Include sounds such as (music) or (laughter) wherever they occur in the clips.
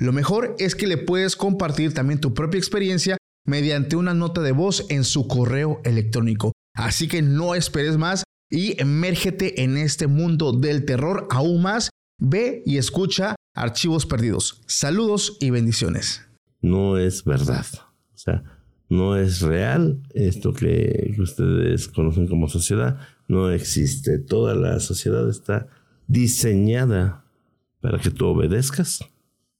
Lo mejor es que le puedes compartir también tu propia experiencia mediante una nota de voz en su correo electrónico. Así que no esperes más y emérgete en este mundo del terror aún más. Ve y escucha Archivos Perdidos. Saludos y bendiciones. No es verdad. O sea, no es real esto que ustedes conocen como sociedad. No existe. Toda la sociedad está diseñada para que tú obedezcas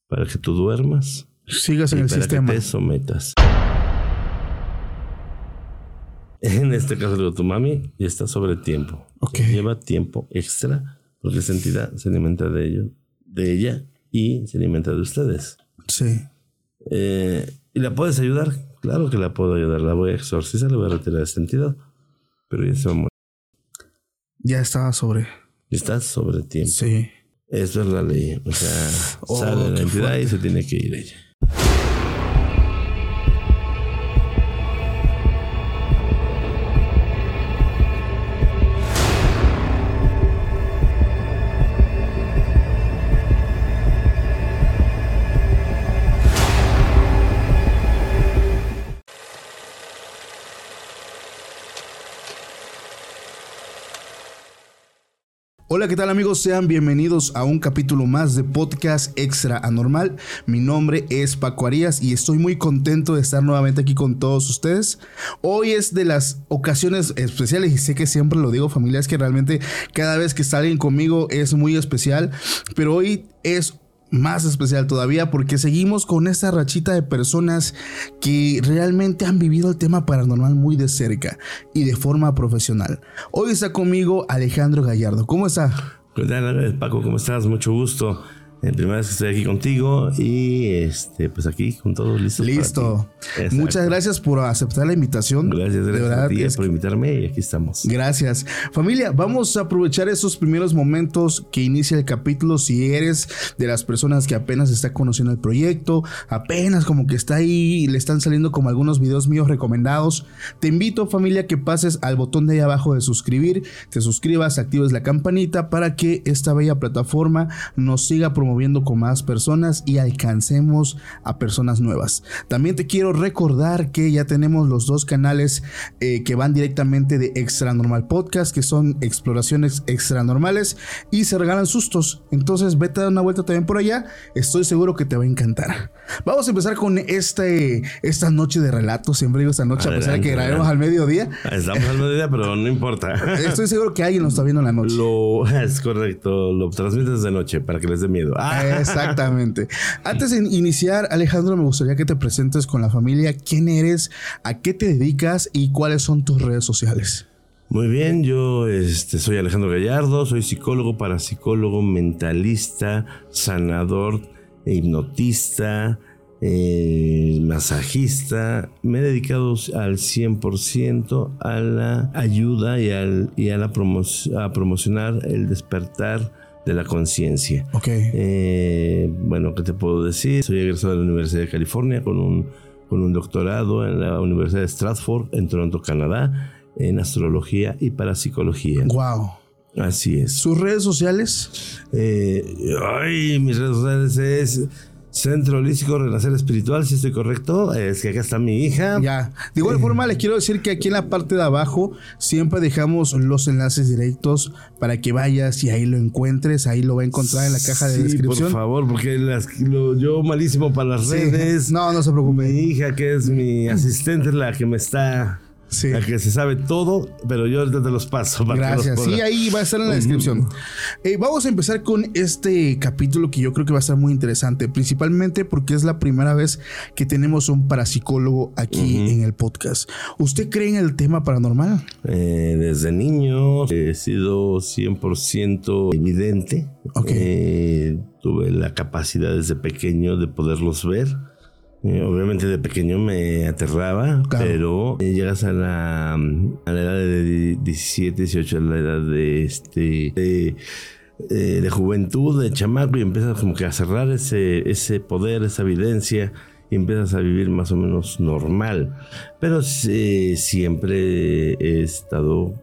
para que tú duermas. Sigas en el para sistema. Que te sometas. En este caso, tu mami ya está sobre tiempo. Ok. Lleva tiempo extra porque esa entidad se alimenta de ello, de ella y se alimenta de ustedes. Sí. Eh, ¿Y la puedes ayudar? Claro que la puedo ayudar. La voy a exorcizar, le voy a retirar entidad. Pero ya se va a morir. Ya estaba sobre. Estás sobre tiempo. Sí. Eso es la ley. O sea, Oh, sale la entidad y se tiene que ir ella. Hola, ¿qué tal amigos? Sean bienvenidos a un capítulo más de Podcast Extra Anormal. Mi nombre es Paco Arias y estoy muy contento de estar nuevamente aquí con todos ustedes. Hoy es de las ocasiones especiales y sé que siempre lo digo familia, es que realmente cada vez que salen conmigo es muy especial, pero hoy es más especial todavía porque seguimos con esta rachita de personas que realmente han vivido el tema paranormal muy de cerca y de forma profesional. Hoy está conmigo Alejandro Gallardo. ¿Cómo está? ¿Qué tal, Paco? ¿Cómo estás? Mucho gusto. En primera vez que estoy aquí contigo y este, pues aquí con todos listos. Listo. Muchas gracias por aceptar la invitación. Gracias, gracias verdad, a ti es por invitarme y aquí estamos. Gracias. Familia, vamos a aprovechar esos primeros momentos que inicia el capítulo. Si eres de las personas que apenas está conociendo el proyecto, apenas como que está ahí y le están saliendo como algunos videos míos recomendados, te invito familia que pases al botón de ahí abajo de suscribir, te suscribas, actives la campanita para que esta bella plataforma nos siga promoviendo con más personas y alcancemos a personas nuevas. También te quiero recordar que ya tenemos los dos canales eh, que van directamente de Extra Normal Podcast, que son exploraciones extra normales y se regalan sustos. Entonces vete a dar una vuelta también por allá. Estoy seguro que te va a encantar. Vamos a empezar con este, esta noche de relatos. Siempre digo esta noche, a pesar de que grabemos al mediodía. Estamos al mediodía, pero no importa. Estoy seguro que alguien nos está viendo en la noche. Lo, es correcto, lo transmites de noche para que les dé miedo. Ah, (laughs) Exactamente. Antes de iniciar, Alejandro, me gustaría que te presentes con la familia. ¿Quién eres? ¿A qué te dedicas? ¿Y cuáles son tus redes sociales? Muy bien, yo este, soy Alejandro Gallardo, soy psicólogo, parapsicólogo, mentalista, sanador, hipnotista, eh, masajista. Me he dedicado al 100% a la ayuda y, al, y a, la promo- a promocionar el despertar de la conciencia. Ok. Eh, bueno, ¿qué te puedo decir? Soy egresado de la Universidad de California con un, con un doctorado en la Universidad de Stratford, en Toronto, Canadá, en astrología y parapsicología. Wow. Así es. ¿Sus redes sociales? Eh, ay, mis redes sociales es Centro Holístico Renacer Espiritual, si estoy correcto. Es que acá está mi hija. Ya. De igual forma, le quiero decir que aquí en la parte de abajo siempre dejamos los enlaces directos para que vayas y ahí lo encuentres. Ahí lo va a encontrar en la caja de Sí, descripción. Por favor, porque las- lo- yo malísimo para las Sí. redes. (laughs) No, no se preocupe. Mi hija, que es mi asistente, es la que me está. Sí. La que se sabe todo, pero yo ahorita te los paso. para que los Gracias. Sí, pongas. ahí va a estar en la descripción. Eh, vamos a empezar con este capítulo que yo creo que va a estar muy interesante, principalmente porque es la primera vez que tenemos un parapsicólogo aquí en el podcast. ¿Usted cree en el tema paranormal? Eh, desde niño he sido 100% evidente. Ok. Eh, tuve la capacidad desde pequeño de poderlos ver. Obviamente de pequeño me aterraba, pero eh, llegas a la, a la edad de 17, 18, a la edad de este de, eh, de juventud, de chamaco, y empiezas como que a cerrar ese, ese poder, esa evidencia, y empiezas a vivir más o menos normal. Pero siempre he estado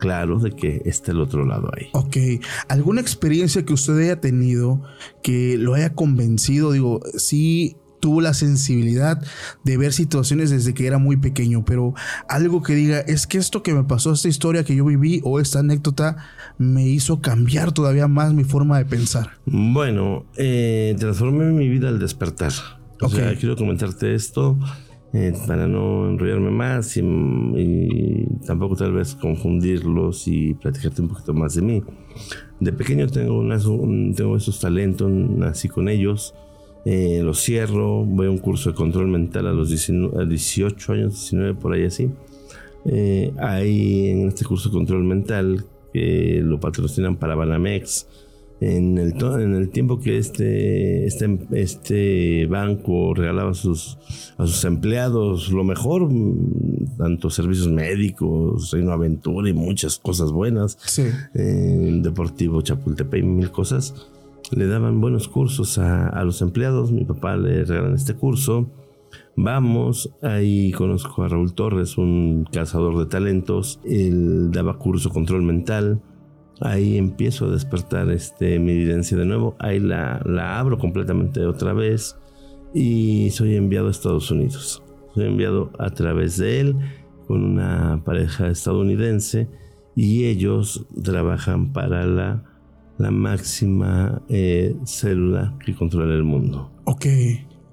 claro de que está el otro lado ahí. Ok, ¿alguna experiencia que usted haya tenido que lo haya convencido? Digo, sí tuvo la sensibilidad de ver situaciones desde que era muy pequeño, pero algo que diga, es que esto que me pasó, esta historia que yo viví o esta anécdota me hizo cambiar todavía más mi forma de pensar. Bueno, eh, transformé mi vida al despertar. O sea, quiero comentarte esto. Eh, para no enrollarme más y, tampoco tal vez confundirlos y platicarte un poquito más de mí. De pequeño tengo, tengo esos talentos, nací con ellos, eh, los cierro, voy a un curso de control mental a los 18 años, 19 por ahí así. Eh, ahí en este curso de control mental que lo patrocinan para Banamex, en el, en el tiempo que este, este, este banco regalaba a sus, a sus empleados lo mejor, mm, tanto servicios médicos, Reino Aventura y muchas cosas buenas, sí. Deportivo Chapultepec y mil cosas, le daban buenos cursos a, a los empleados, mi papá le regalan este curso, Vamos, ahí conozco a Raúl Torres, un cazador de talentos. Él daba curso control mental. Ahí empiezo a despertar este, mi evidencia de nuevo, ahí la, la abro completamente otra vez. Y soy enviado a Estados Unidos. Soy enviado a través de él con una pareja estadounidense y ellos trabajan para la, la máxima eh, célula que controla el mundo. Ok,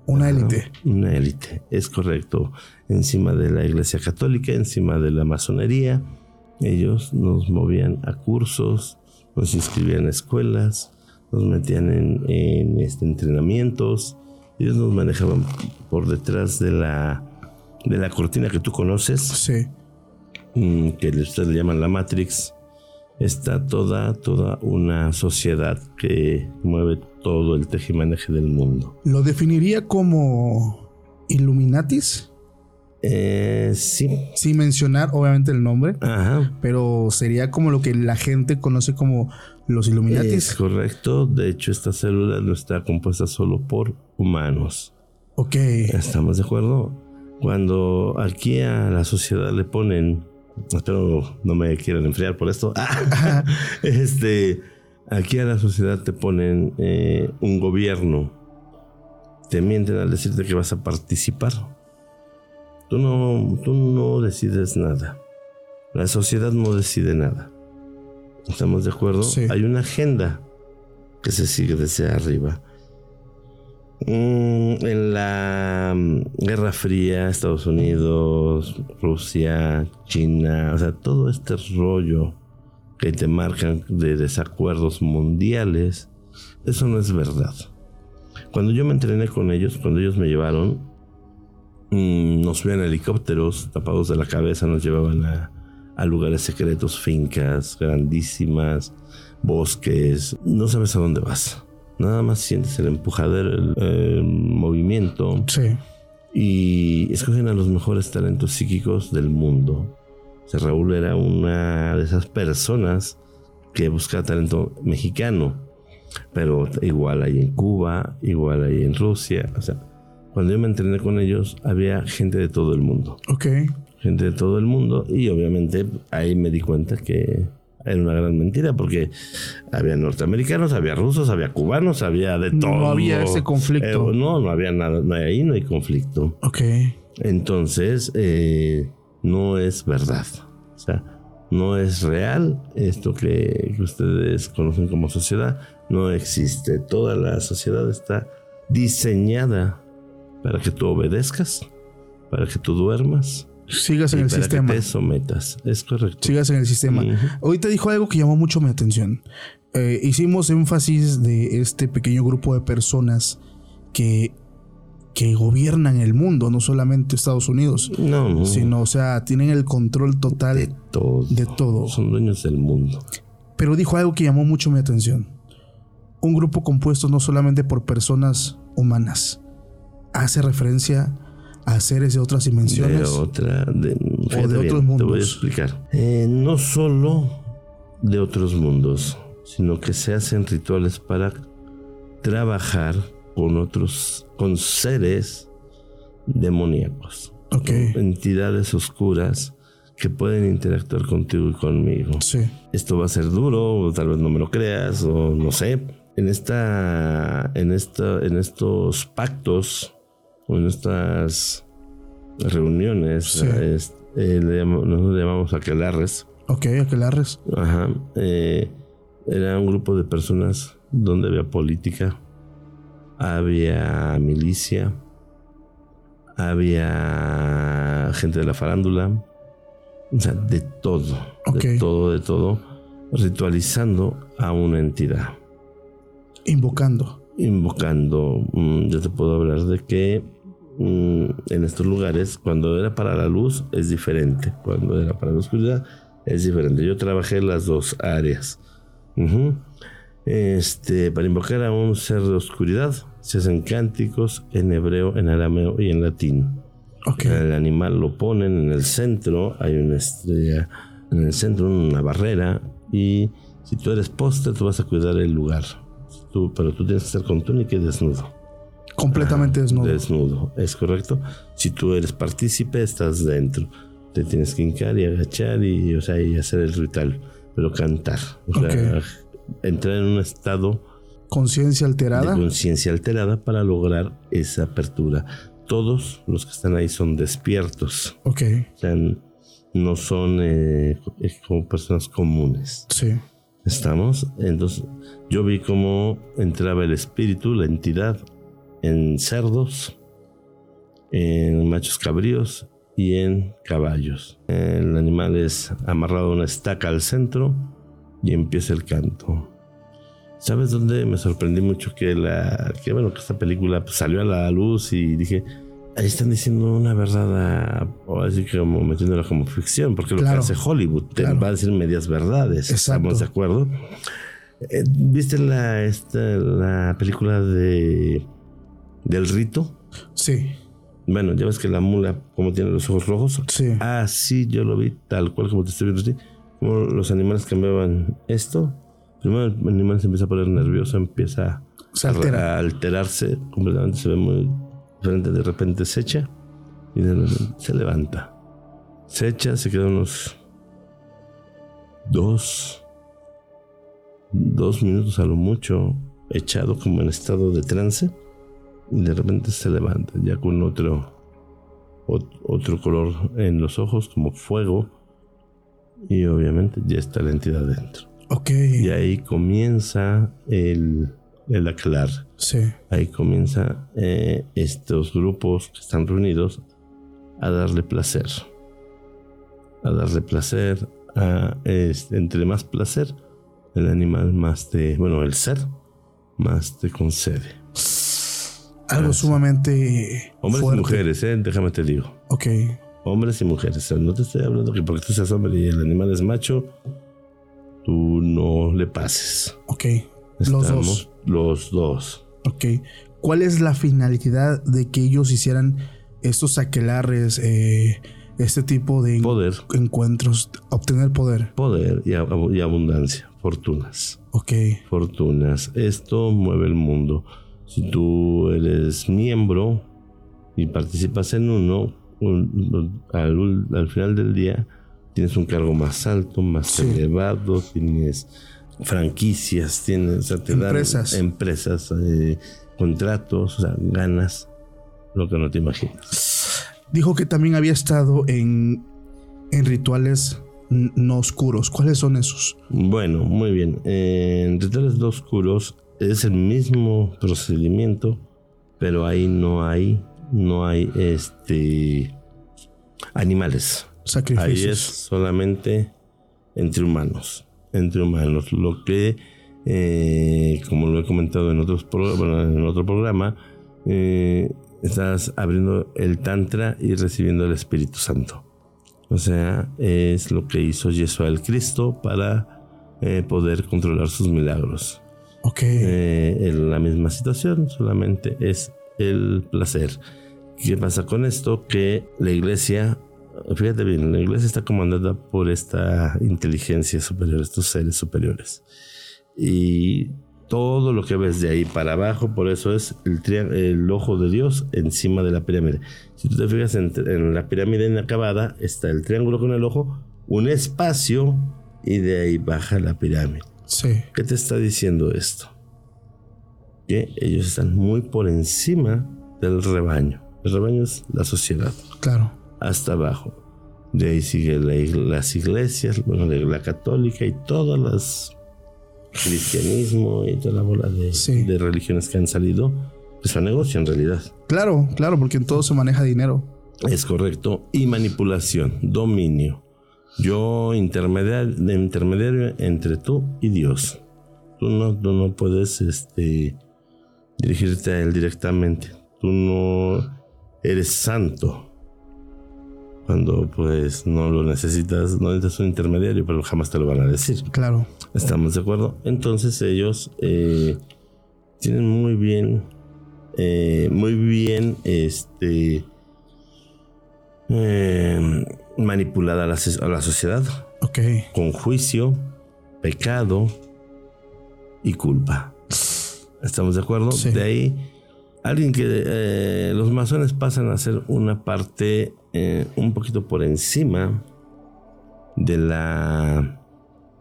una élite. Una élite, es correcto. Encima de la Iglesia Católica, encima de la masonería ellos nos movían a cursos, nos inscribían a escuelas, nos metían en, este, entrenamientos. Ellos nos manejaban por detrás de la, de la cortina que tú conoces. Sí. Mm, que ustedes le llaman la Matrix. Está toda, toda una sociedad que mueve todo el tejimaneje del mundo. ¿Lo definiría como Illuminatis? Eh, sí. Sin mencionar, obviamente, el nombre. Ajá. Pero sería como lo que la gente conoce como los Illuminatis. Es correcto. De hecho, esta célula no está compuesta solo por humanos. Ok. ¿Estamos de acuerdo? Cuando aquí a la sociedad le ponen. Espero no me quieran enfriar por esto. (laughs) este. Aquí a la sociedad te ponen eh, un gobierno. Te mienten al decirte que vas a participar Tú no, tú no decides nada. La sociedad no decide nada. ¿Estamos de acuerdo? Hay una agenda que se sigue desde arriba. Mm, en la mm, Guerra Fría, Estados Unidos, Rusia, China, o sea, todo este rollo que te marcan de desacuerdos mundiales, eso no es verdad. Cuando yo me entrené con ellos, cuando ellos me llevaron, Mm, nos subían helicópteros tapados de la cabeza, nos llevaban a, lugares secretos, fincas grandísimas, bosques. No sabes a dónde vas. Nada más sientes el empujadero, el, movimiento. Sí. Y escogen a los mejores talentos psíquicos del mundo. O Raúl era una de esas personas que buscaba talento mexicano. Pero igual hay en Cuba, igual hay en Rusia. O sea, cuando yo me entrené con ellos, había gente de todo el mundo. Ok. Gente de todo el mundo. Y obviamente ahí me di cuenta que era una gran mentira porque había norteamericanos, había rusos, había cubanos, había de todo. No había ese conflicto. Eh, no, no había nada. No, ahí no hay conflicto. Ok. Entonces, eh, no es verdad. O sea, no es real esto que, que ustedes conocen como sociedad. No existe. Toda la sociedad está diseñada para que tú obedezcas, para que tú duermas. Sigas en el para sistema. Que te sometas, es correcto. Sigas en el sistema. Hoy te dijo algo que llamó mucho mi atención. Eh, hicimos énfasis de este pequeño grupo de personas que, que gobiernan el mundo, no solamente Estados Unidos. No, no. Sino, o sea, tienen el control total de todo. De todo. Son dueños del mundo. Pero dijo algo que llamó mucho mi atención. Un grupo compuesto no solamente por personas humanas, hace referencia a seres de otras dimensiones. De otra, de, o de bien, otros mundos. Te voy a explicar. Eh, no solo de otros mundos, sino que se hacen rituales para trabajar con otros, con seres demoníacos, Ok. entidades oscuras que pueden interactuar contigo y conmigo. Sí. Esto va a ser duro, o tal vez no me lo creas, o no sé. En esta, en esta, en estos pactos, en estas reuniones, Sí. es- eh, le llamamos- nosotros le llamamos aquelarres. Ok, aquelarres. Ajá. eh, era un grupo de personas donde había política, había milicia, había gente de la farándula, o sea, de todo, Ok. de todo, de todo, ritualizando a una entidad, Invocando. invocando. mm, yo te puedo hablar de que mm, en estos lugares, cuando era para la luz, es diferente, cuando era para la oscuridad, es diferente. Yo trabajé las dos áreas. Ujú. Este, para invocar a un ser de oscuridad, se hacen cánticos en hebreo, en arameo y en latín. Ok. El animal lo ponen en el centro, hay una estrella en el centro, una barrera, y si tú eres póster, tú vas a cuidar el lugar. Tú- pero tú tienes que estar con túnica y desnudo. Completamente desnudo. Desnudo, es correcto. Si tú eres partícipe, estás dentro. Te tienes que hincar y agachar y, o sea, y hacer el ritual, pero cantar. O sea, entrar en un estado Conciencia alterada. conciencia alterada para lograr esa apertura. Todos los que están ahí son despiertos. Ok. O sea, no son eh, como personas comunes. Sí. ¿Estamos? Entonces, yo vi cómo entraba el espíritu, la entidad, en cerdos, en machos cabríos y en caballos. El animal es amarrado a una estaca al centro y empieza el canto. ¿Sabes dónde me sorprendí mucho que la que bueno que esta película pues, salió a la luz y dije ahí están diciendo una verdad o así como metiéndola como ficción porque lo que hace Hollywood te Claro. va a decir medias verdades Exacto. estamos de acuerdo Eh, ¿Viste la esta la película de del rito? Sí. Bueno, ya ves que la mula como tiene los ojos rojos. Sí. Ah, sí, yo lo vi tal cual como te estoy viendo a ti. Como los animales cambiaban esto. Primero el animal se empieza a poner nervioso, empieza Se a, altera. a alterarse completamente, se ve muy diferente. De repente se echa y de repente se levanta. Se echa, se queda unos dos, dos minutos a lo mucho, echado como en estado de trance. Y de repente se levanta, ya con otro, ot- otro color en los ojos, como fuego. Y obviamente ya está la entidad dentro. Ok. Y ahí comienza el, el aclar. Sí. Ahí comienza eh, estos grupos que están reunidos a darle placer. A darle placer. A, entre más placer, el animal más te. Bueno, el ser más te concede. Algo sumamente Hombres fuerte. y mujeres, ¿eh? déjame te digo. Ok. Hombres y mujeres. O sea, no te estoy hablando que porque tú seas hombre y el animal es macho, tú no le pases. Ok. Los dos. Los dos. Ok. ¿Cuál es la finalidad de que ellos hicieran estos aquelarres, eh, este tipo de Poder. encuentros, obtener poder? Poder y, ab- y abundancia. Fortunas. Ok. Fortunas. Esto mueve el mundo. Si tú eres miembro y participas en uno, un- al, final del día tienes un cargo más alto, más Sí. elevado, tienes franquicias, tienes o sea, te dan Empresas. empresas, eh, contratos, o sea, ganas lo que no te imaginas. Dijo que también había estado en, en rituales no oscuros. ¿Cuáles son esos? Bueno, muy bien. En rituales dos oscuros es el mismo procedimiento, pero ahí no hay, no hay este animales. Ahí es Sacrificios. solamente entre humanos, entre humanos. Lo que, eh, como lo he comentado en otros en otro programa, eh, estás abriendo el tantra y recibiendo el Espíritu Santo. O sea, es lo que hizo Yeshua el Cristo para eh, poder controlar sus milagros. Ok. Eh, en la misma situación, solamente es el placer. ¿Qué pasa con esto? Que la iglesia, fíjate bien, la iglesia está comandada por esta inteligencia superior, estos seres superiores. Y todo lo que ves de ahí para abajo, por eso es el, el ojo de Dios encima de la pirámide. Si tú te fijas en, la pirámide inacabada, está el triángulo con el ojo, un espacio y de ahí baja la pirámide. Sí. ¿Qué te está diciendo esto? Que ellos están muy por encima del rebaño. El rebaño es la sociedad. Claro. Hasta abajo. De ahí sigue las iglesias, bueno, la católica y todas las cristianismo y toda la bola de, de religiones que han salido. Es un negocio en realidad. Claro, claro, porque en todo se maneja dinero. Es correcto. Y manipulación, dominio. Yo intermediario, intermediario entre tú y Dios. Tú no, tú no puedes este, dirigirte a Él directamente. Tú no eres santo. Cuando pues no lo necesitas, no necesitas un intermediario, pero jamás te lo van a decir. Claro. ¿Estamos de acuerdo? Entonces ellos eh, tienen muy bien, eh, muy bien, este, eh, manipulada a la, sociedad. Ok. Con juicio, pecado y culpa. ¿Estamos de acuerdo? De ahí, alguien que los masones pasan a ser una parte un poquito por encima de la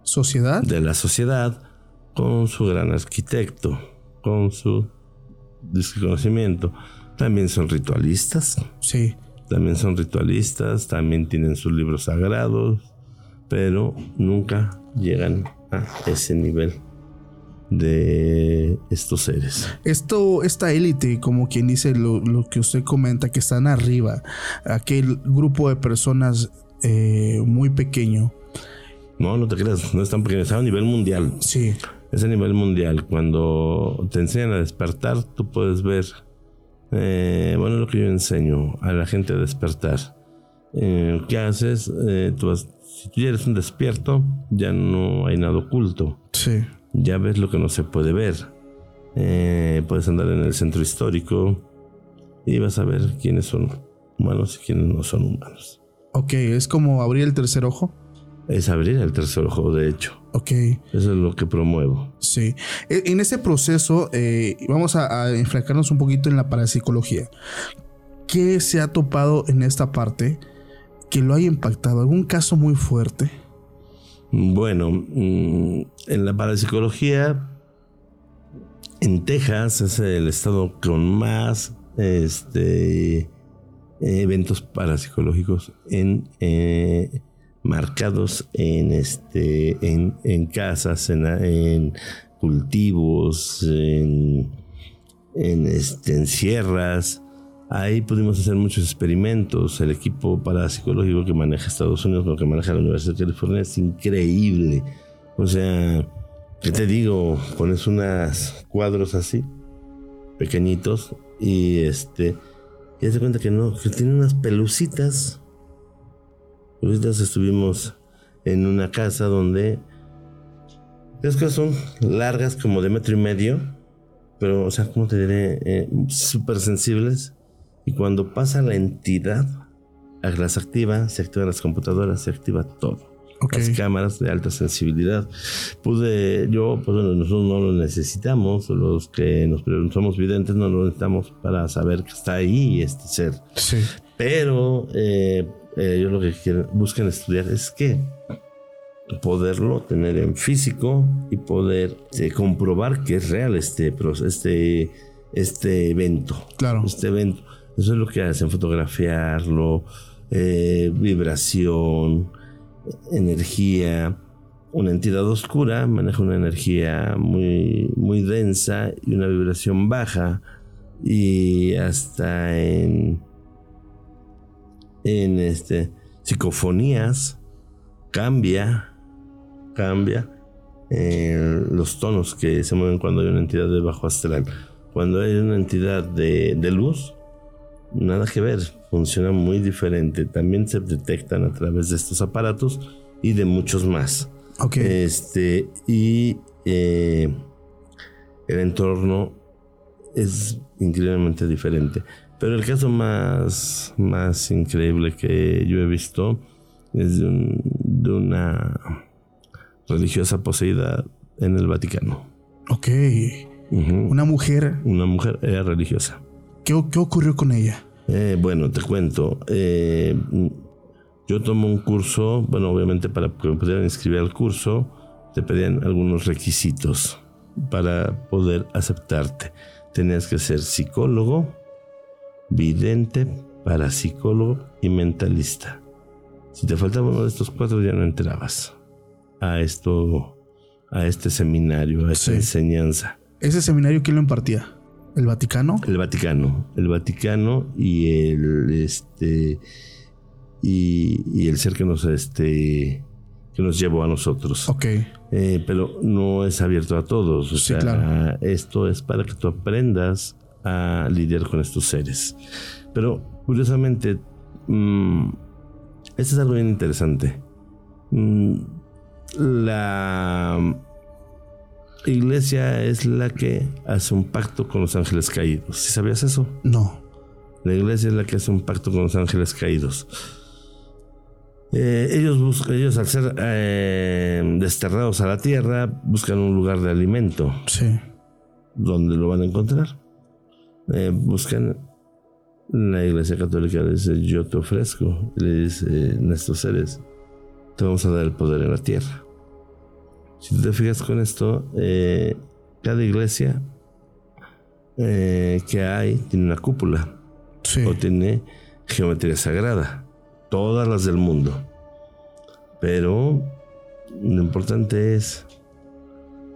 sociedad. De la sociedad con su gran arquitecto, con su desconocimiento. También son ritualistas. Sí. También son ritualistas, también tienen sus libros sagrados, pero nunca llegan a ese nivel de estos seres. Esto, esta élite, como quien dice lo, que usted comenta, que están arriba, aquel grupo de personas eh, muy pequeño. No, no te creas, no es tan pequeño, es a nivel mundial. Sí. Es a nivel mundial. Cuando te enseñan a despertar, tú puedes ver, eh, bueno, lo que yo enseño a la gente a despertar. Eh, ¿Qué haces? tú si tú eres un despierto, ya no hay nada oculto. Sí ya ves lo que no se puede ver. Eh, puedes andar en el centro histórico y vas a ver quiénes son humanos y quiénes no son humanos. Ok, es como abrir el tercer ojo. Es abrir el tercer ojo, de hecho. Ok. Eso es lo que promuevo. Sí. E, en ese proceso, eh, vamos a, a enflacarnos un poquito en la parapsicología. ¿Qué se ha topado en esta parte que lo haya impactado? ¿Algún caso muy fuerte? Bueno, mm, en la parapsicología, en Texas es el estado con más este, eventos parapsicológicos en, eh, marcados en, este, en, casas, en, cultivos, en, en, este, en sierras. Ahí pudimos hacer muchos experimentos. El equipo parapsicológico que maneja Estados Unidos, lo que maneja la Universidad de California, es increíble. O sea, ¿qué te digo? Pones unos cuadros así, pequeñitos, y este, y te cuenta que no, que tiene unas pelucitas. Pelucitas estuvimos en una casa donde es que son largas como de metro y medio, pero, o sea, ¿cómo te diré? Eh, Súper sensibles y cuando pasa la entidad, las activa, se activan las computadoras, se activa todo. Las cámaras de alta sensibilidad. Pude, yo, pues bueno, nosotros no lo necesitamos, los que nos somos videntes no lo necesitamos para saber que está ahí este ser. Sí. Pero eh, eh, ellos lo que quieren, buscan estudiar es que poderlo tener en físico y poder eh, comprobar que es real este, este, este evento. Claro. Este evento. Eso es lo que hacen, fotografiarlo, eh, vibración, energía. Una entidad oscura maneja una energía muy, muy densa y una vibración baja y hasta en, en este, psicofonías cambia, cambia eh, los tonos que se mueven cuando hay una entidad de bajo astral. Cuando hay una entidad de, de luz, nada que ver, funciona muy diferente. También se detectan a través de estos aparatos y de muchos más. Ok. Este, y eh, el entorno es increíblemente diferente. Pero el caso más, más increíble que yo he visto es de, un- de una religiosa poseída en el Vaticano. Ok. Una mujer. Una mujer era religiosa. ¿Qué, qué ocurrió con ella? Eh, bueno, te cuento. eh, yo tomo un curso, bueno, obviamente para que me pudieran inscribir al curso, te pedían algunos requisitos para poder aceptarte. Tenías que ser psicólogo, vidente, parapsicólogo y mentalista. Si te faltaba uno de estos cuatro ya no entrabas a esto, a este seminario, a esta Sí. enseñanza. ¿Ese seminario quién lo impartía? ¿El Vaticano? El Vaticano, el Vaticano y el este y, y el ser que nos este que nos llevó a nosotros. Ok. Eh, pero no es abierto a todos. O Sí, sea, claro. esto es para que tú aprendas a lidiar con estos seres. Pero curiosamente, mm, esto es algo bien interesante. Mm, la iglesia es la que hace un pacto con los ángeles caídos. ¿Sí sabías eso? No. La iglesia es la que hace un pacto con los ángeles caídos. Eh, ellos, buscan, ellos al ser eh, desterrados a la tierra buscan un lugar de alimento. Sí. ¿Dónde lo van a encontrar? Eh, buscan la iglesia católica le dice yo te ofrezco le dice en estos seres te vamos a dar el poder en la tierra si tú te fijas con esto eh, cada iglesia eh, que hay tiene una cúpula Sí. o tiene geometría sagrada. Todas las del mundo. Pero lo importante es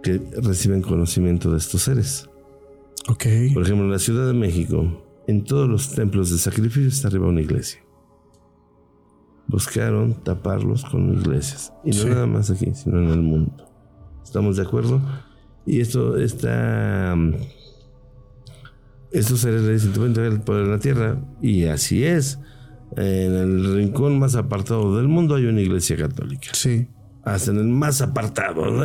que reciben conocimiento de estos seres. Por ejemplo, en la Ciudad de México, en todos los templos de sacrificio está arriba una iglesia. Buscaron taparlos con iglesias. Y no Sí. nada más aquí, sino en el mundo. ¿Estamos de acuerdo? Y esto está... mm, Estos seres le dicen, entregar el poder de la tierra. Y así es. En el rincón más apartado del mundo hay una iglesia católica Sí. hasta en el más apartado, ¿no?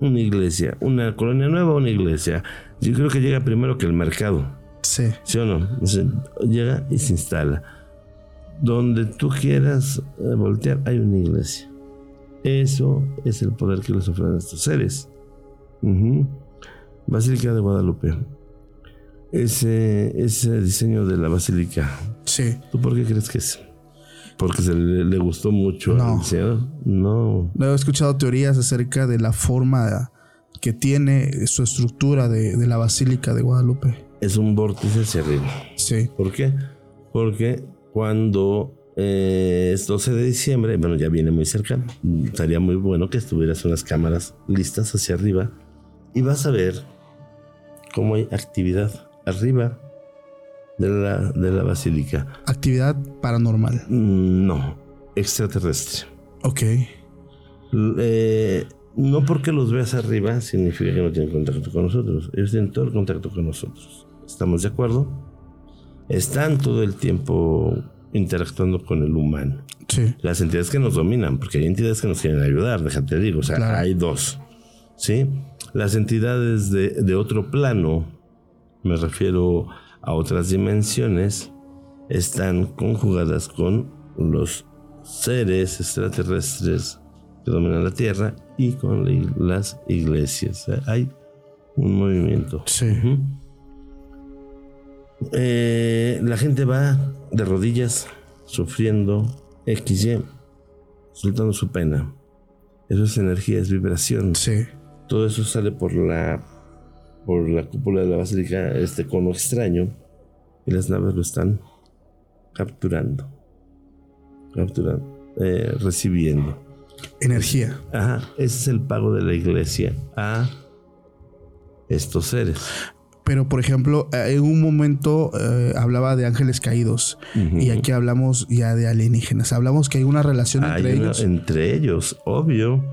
Una iglesia, una colonia nueva, una iglesia. Yo creo que llega primero que el mercado, Sí. ¿sí o no? O sea, llega y se instala. Donde tú quieras eh, voltear, hay una iglesia. Eso es el poder que les ofrecen estos seres. Basílica de Guadalupe. Ese, ese diseño de la basílica, Sí. ¿tú por qué crees que es? Porque se le, le gustó mucho No. al. No. No he escuchado teorías acerca de la forma que tiene su estructura de, de la Basílica de Guadalupe. es un vórtice hacia arriba. Sí. ¿Por qué? Porque cuando eh, es 12 de diciembre, bueno, ya viene muy cerca, estaría muy bueno que estuvieras unas cámaras listas hacia arriba y vas a ver cómo hay actividad arriba de la, de la basílica. Actividad paranormal. Mm, No, extraterrestre. Ok. Eh, no porque los veas arriba significa que no tienen contacto con nosotros. Ellos tienen todo el contacto con nosotros. ¿Estamos de acuerdo? Están todo el tiempo interactuando con el humano. Sí. Las entidades que nos dominan, porque hay entidades que nos quieren ayudar, déjate digo, o sea, Claro. hay dos. ¿Sí? Las entidades de, de otro plano, me refiero a otras dimensiones, están conjugadas con los seres extraterrestres que dominan la Tierra y con la- las iglesias. Hay un movimiento. Sí. Eh, la gente va de rodillas, sufriendo, XY, soltando su pena. Eso es energía, es vibración. Sí. Todo eso sale por la por la cúpula de la basílica, este cono extraño, y las naves lo están capturando, capturando, eh, recibiendo. Energía. Ajá, ese es el pago de la iglesia a estos seres. Pero, por ejemplo, eh, en un momento eh, hablaba de ángeles caídos. Y aquí hablamos ya de alienígenas. Hablamos que hay una relación Hay entre una- ellos. entre ellos, obvio.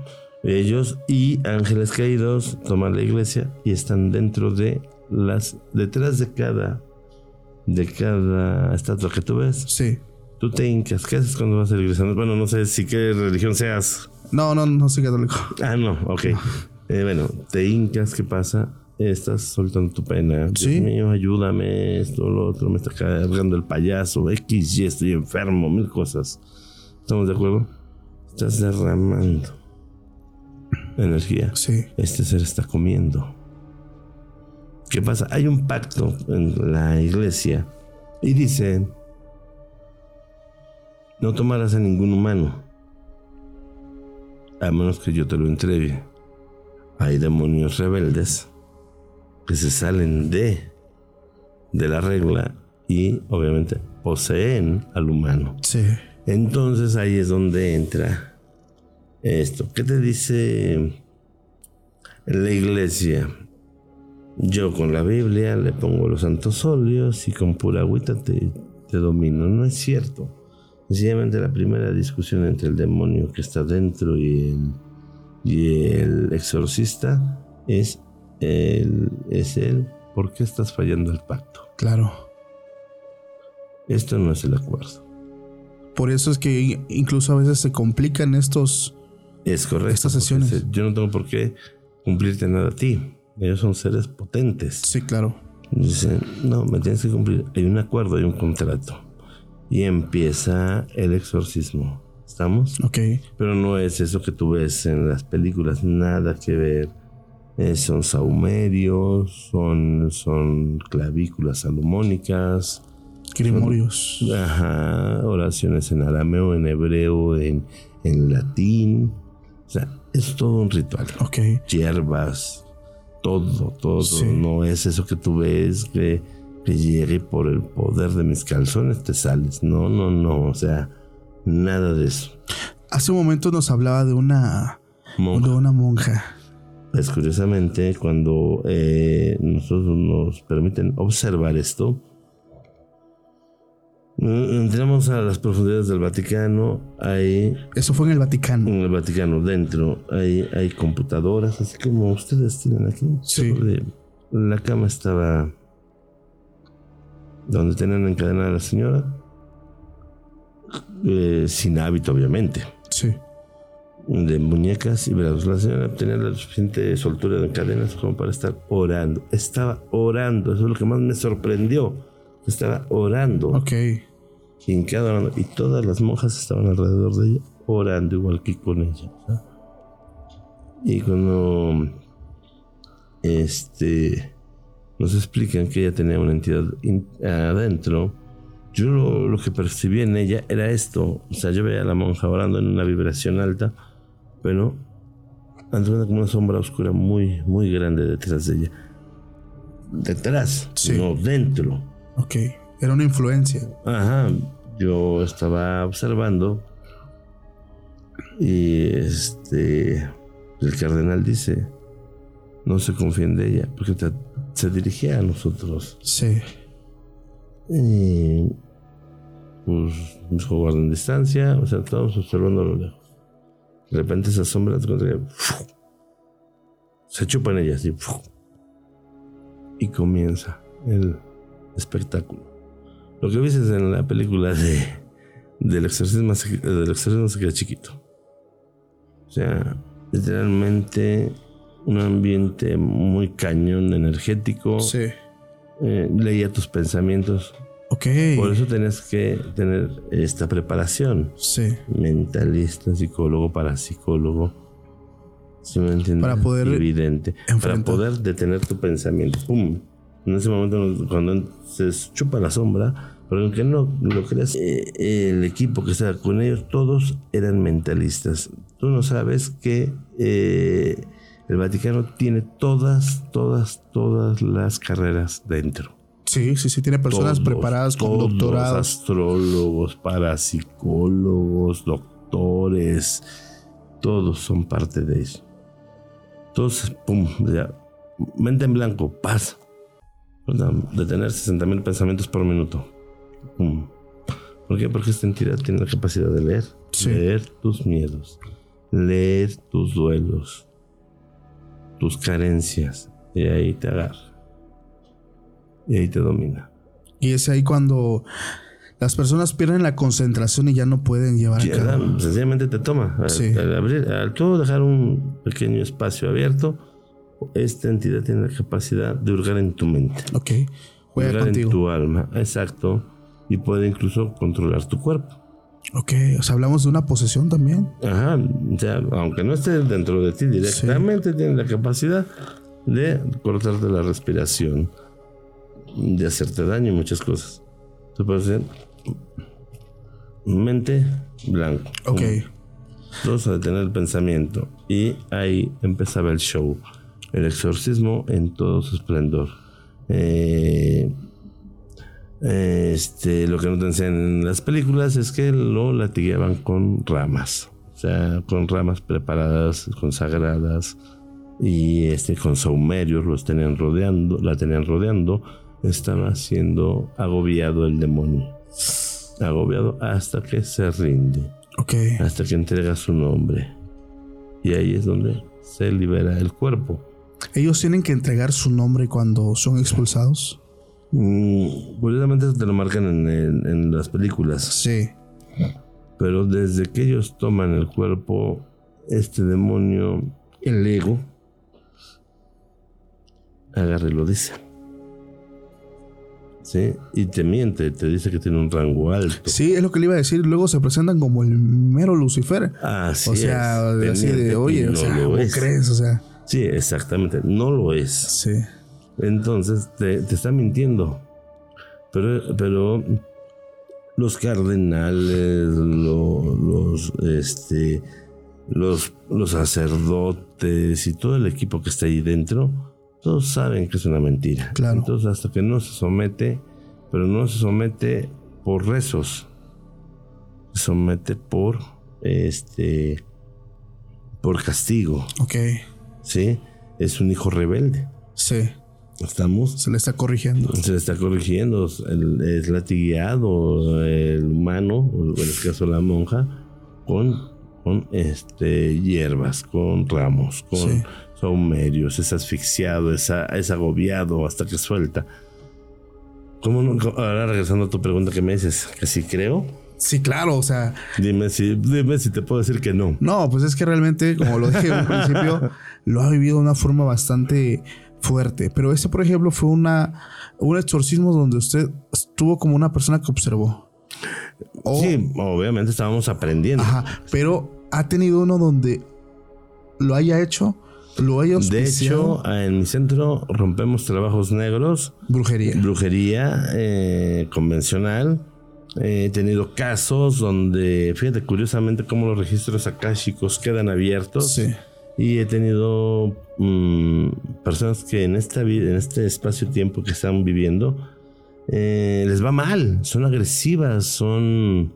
Ellos y ángeles caídos toman la iglesia y están dentro de las. detrás de cada. de cada estatua que tú ves. Sí. Tú te hincas. ¿Qué haces cuando vas a la iglesia? Bueno, no sé si qué religión seas. No, no, no soy católico. Ah, no, ok. Eh, bueno, te hincas, ¿qué pasa? estás soltando tu pena. Dios Sí. mío, ayúdame, esto, lo otro, me está cargando el payaso, X, Y, estoy enfermo, mil cosas. ¿Estamos de acuerdo? Estás derramando energía. Sí. Este ser está comiendo. ¿Qué pasa? Hay un pacto en la iglesia y dice, no tomarás a ningún humano, a menos que yo te lo entregue. Hay demonios rebeldes que se salen de, de la regla y obviamente poseen al humano. Sí. Entonces ahí es donde entra esto. ¿Qué te dice la iglesia? Yo con la Biblia le pongo los santos óleos y con pura agüita te, te domino. No es cierto. Sencillamente la primera discusión entre el demonio que está dentro y el, y el exorcista es el, es el ¿por qué estás fallando el pacto? Claro. Esto no es el acuerdo. Por eso es que incluso a veces se complican estos. Es correcto. Estas sesiones. se- Yo no tengo por qué cumplirte nada a ti. Ellos son seres potentes. Sí, claro. Dicen, no, me tienes que cumplir. Hay un acuerdo, hay un contrato. Y empieza el exorcismo. ¿Estamos? Ok. Pero no es eso que tú ves en las películas, nada que ver. Eh, son saumerios, son, son clavículas salomónicas, Grimorios. Ajá, oraciones en arameo, en hebreo, en, en latín. O sea, es todo un ritual. Ok. Hierbas, todo, todo. Sí. No es eso que tú ves que, que llegue por el poder de mis calzones, te sales. No, no, no. O sea, nada de eso. Hace un momento nos hablaba de una. Monja. De una monja. Pues curiosamente, cuando eh, nosotros nos permiten observar esto, entramos a las profundidades del Vaticano, hay Eso fue en el Vaticano. en el Vaticano dentro, hay, hay computadoras, así como ustedes tienen aquí. Sí. La cama estaba donde tenían encadenada a la señora, eh, sin hábito obviamente Sí. de muñecas y brazos. La señora tenía la suficiente soltura de cadenas como para estar orando. Estaba orando, eso es lo que más me sorprendió. Estaba orando, Ok. Hincada orando, y todas las monjas estaban alrededor de ella orando igual que con ella. ¿sabes? Y cuando este nos explican que ella tenía una entidad in- adentro, yo lo, lo que percibí en ella era esto. O sea, yo veía a la monja orando en una vibración alta, pero andaba como una sombra oscura muy, muy grande detrás de ella. Detrás, Sí. no dentro. Ok. Era una influencia. Ajá, yo estaba observando y este el cardenal dice, no se confíen de ella, porque te- se dirigía a nosotros. Sí. Y pues nos dijo guarden distancia, o sea, estábamos observando a lo lejos. De repente esa sombra ¡fu! se chupa en ella así, ¡fu! y comienza el espectáculo. Lo que viste en la película de del exorcismo, se- del exorcismo se queda chiquito. O sea, literalmente un ambiente muy cañón energético. Sí. Eh, leía tus pensamientos. Ok. Por eso tenías que tener esta preparación. Sí. Mentalista, psicólogo, parapsicólogo. Si me entiendes? Para poder Evidente. Para poder detener tu pensamiento. ¡Pum! En ese momento, cuando se chupa la sombra, pero aunque no lo creas, eh, el equipo que estaba con ellos, todos eran mentalistas. Tú no sabes que eh, el Vaticano tiene todas, todas, todas las carreras dentro. Sí, sí, sí. Tiene personas Todos, preparadas con todos, doctorados. Astrólogos, parapsicólogos, doctores, todos son parte de eso. Entonces, pum, ya, mente en blanco, paz. Detener 60 mil pensamientos por minuto. Pum. ¿Por qué? Porque esta entidad tiene la capacidad de leer. Sí. Leer tus miedos. Leer tus duelos. Tus carencias. Y ahí te agarra. Y ahí te domina. Y es ahí cuando las personas pierden la concentración y ya no pueden llevar a cabo. sencillamente te toma. Al, Sí. al abrir, al tú dejar un pequeño espacio abierto, esta entidad tiene la capacidad de hurgar en tu mente. Ok. Juega hurgar contigo. en tu alma, exacto. Y puede incluso controlar tu cuerpo. Ok. O sea, hablamos de una posesión también. Ajá, o sea, aunque no esté dentro de ti directamente, tiene la capacidad de cortarte la respiración, de hacerte daño y muchas cosas. Se puede hacer mente blanco. Ok. Dos, a detener el pensamiento. Y ahí empezaba el show. El exorcismo en todo su esplendor. Eh, este, lo que no te enseñan en las películas es que lo latigueaban con ramas. O sea, con ramas preparadas, consagradas. Y este, con saumerios los tenían rodeando, la tenían rodeando. Estaba siendo agobiado el demonio. Agobiado hasta que se rinde hasta que entrega su nombre. Y ahí es donde se libera el cuerpo. Ellos tienen que entregar su nombre cuando son expulsados. Mm, curiosamente eso te lo marcan en, en- en las películas. Sí. Pero desde que ellos toman el cuerpo, este demonio, el ego, agarra y lo dice. ¿Sí? Y te miente, te dice que tiene un rango alto. Sí, es lo que le iba a decir. Luego se presentan como el mero Lucifer. Así o sea, es, así de, oye, o sea, lo ¿cómo es. crees? O sea, Sí, exactamente, no lo es. sí. Entonces te, te está mintiendo. Pero, pero los cardenales, lo- los, este, los, los sacerdotes y todo el equipo que está ahí dentro, todos saben que es una mentira. Claro. Entonces hasta que no se somete, pero no se somete por rezos, se somete por este, por castigo, Ok. ¿sí? Es un hijo rebelde. Sí. Estamos Se le está corrigiendo. se le está corrigiendo, el- es latigueado el humano, en este caso la monja, con, con este, hierbas, con ramos, con Sí. saumerios, es asfixiado, es, a- es agobiado hasta que suelta. ¿Cómo no- ahora regresando a tu pregunta que me dices, que si creo, Sí, claro. O sea, dime si, dime si te puedo decir que no. no, pues es que realmente, como lo dije al principio, (laughs) lo ha vivido de una forma bastante fuerte. Pero este, por ejemplo, fue una un exorcismo donde usted estuvo como una persona que observó. O- Sí, obviamente estábamos aprendiendo. Ajá, pero ha tenido uno donde lo haya hecho, lo haya De auspiciado. hecho, en mi centro rompemos trabajos negros brujería. brujería eh, convencional. Eh, he tenido casos donde, fíjate, curiosamente, cómo los registros akáshicos quedan abiertos. Sí. Y he tenido mm, personas que en, esta en este espacio-tiempo que están viviendo eh, les va mal, son agresivas, son,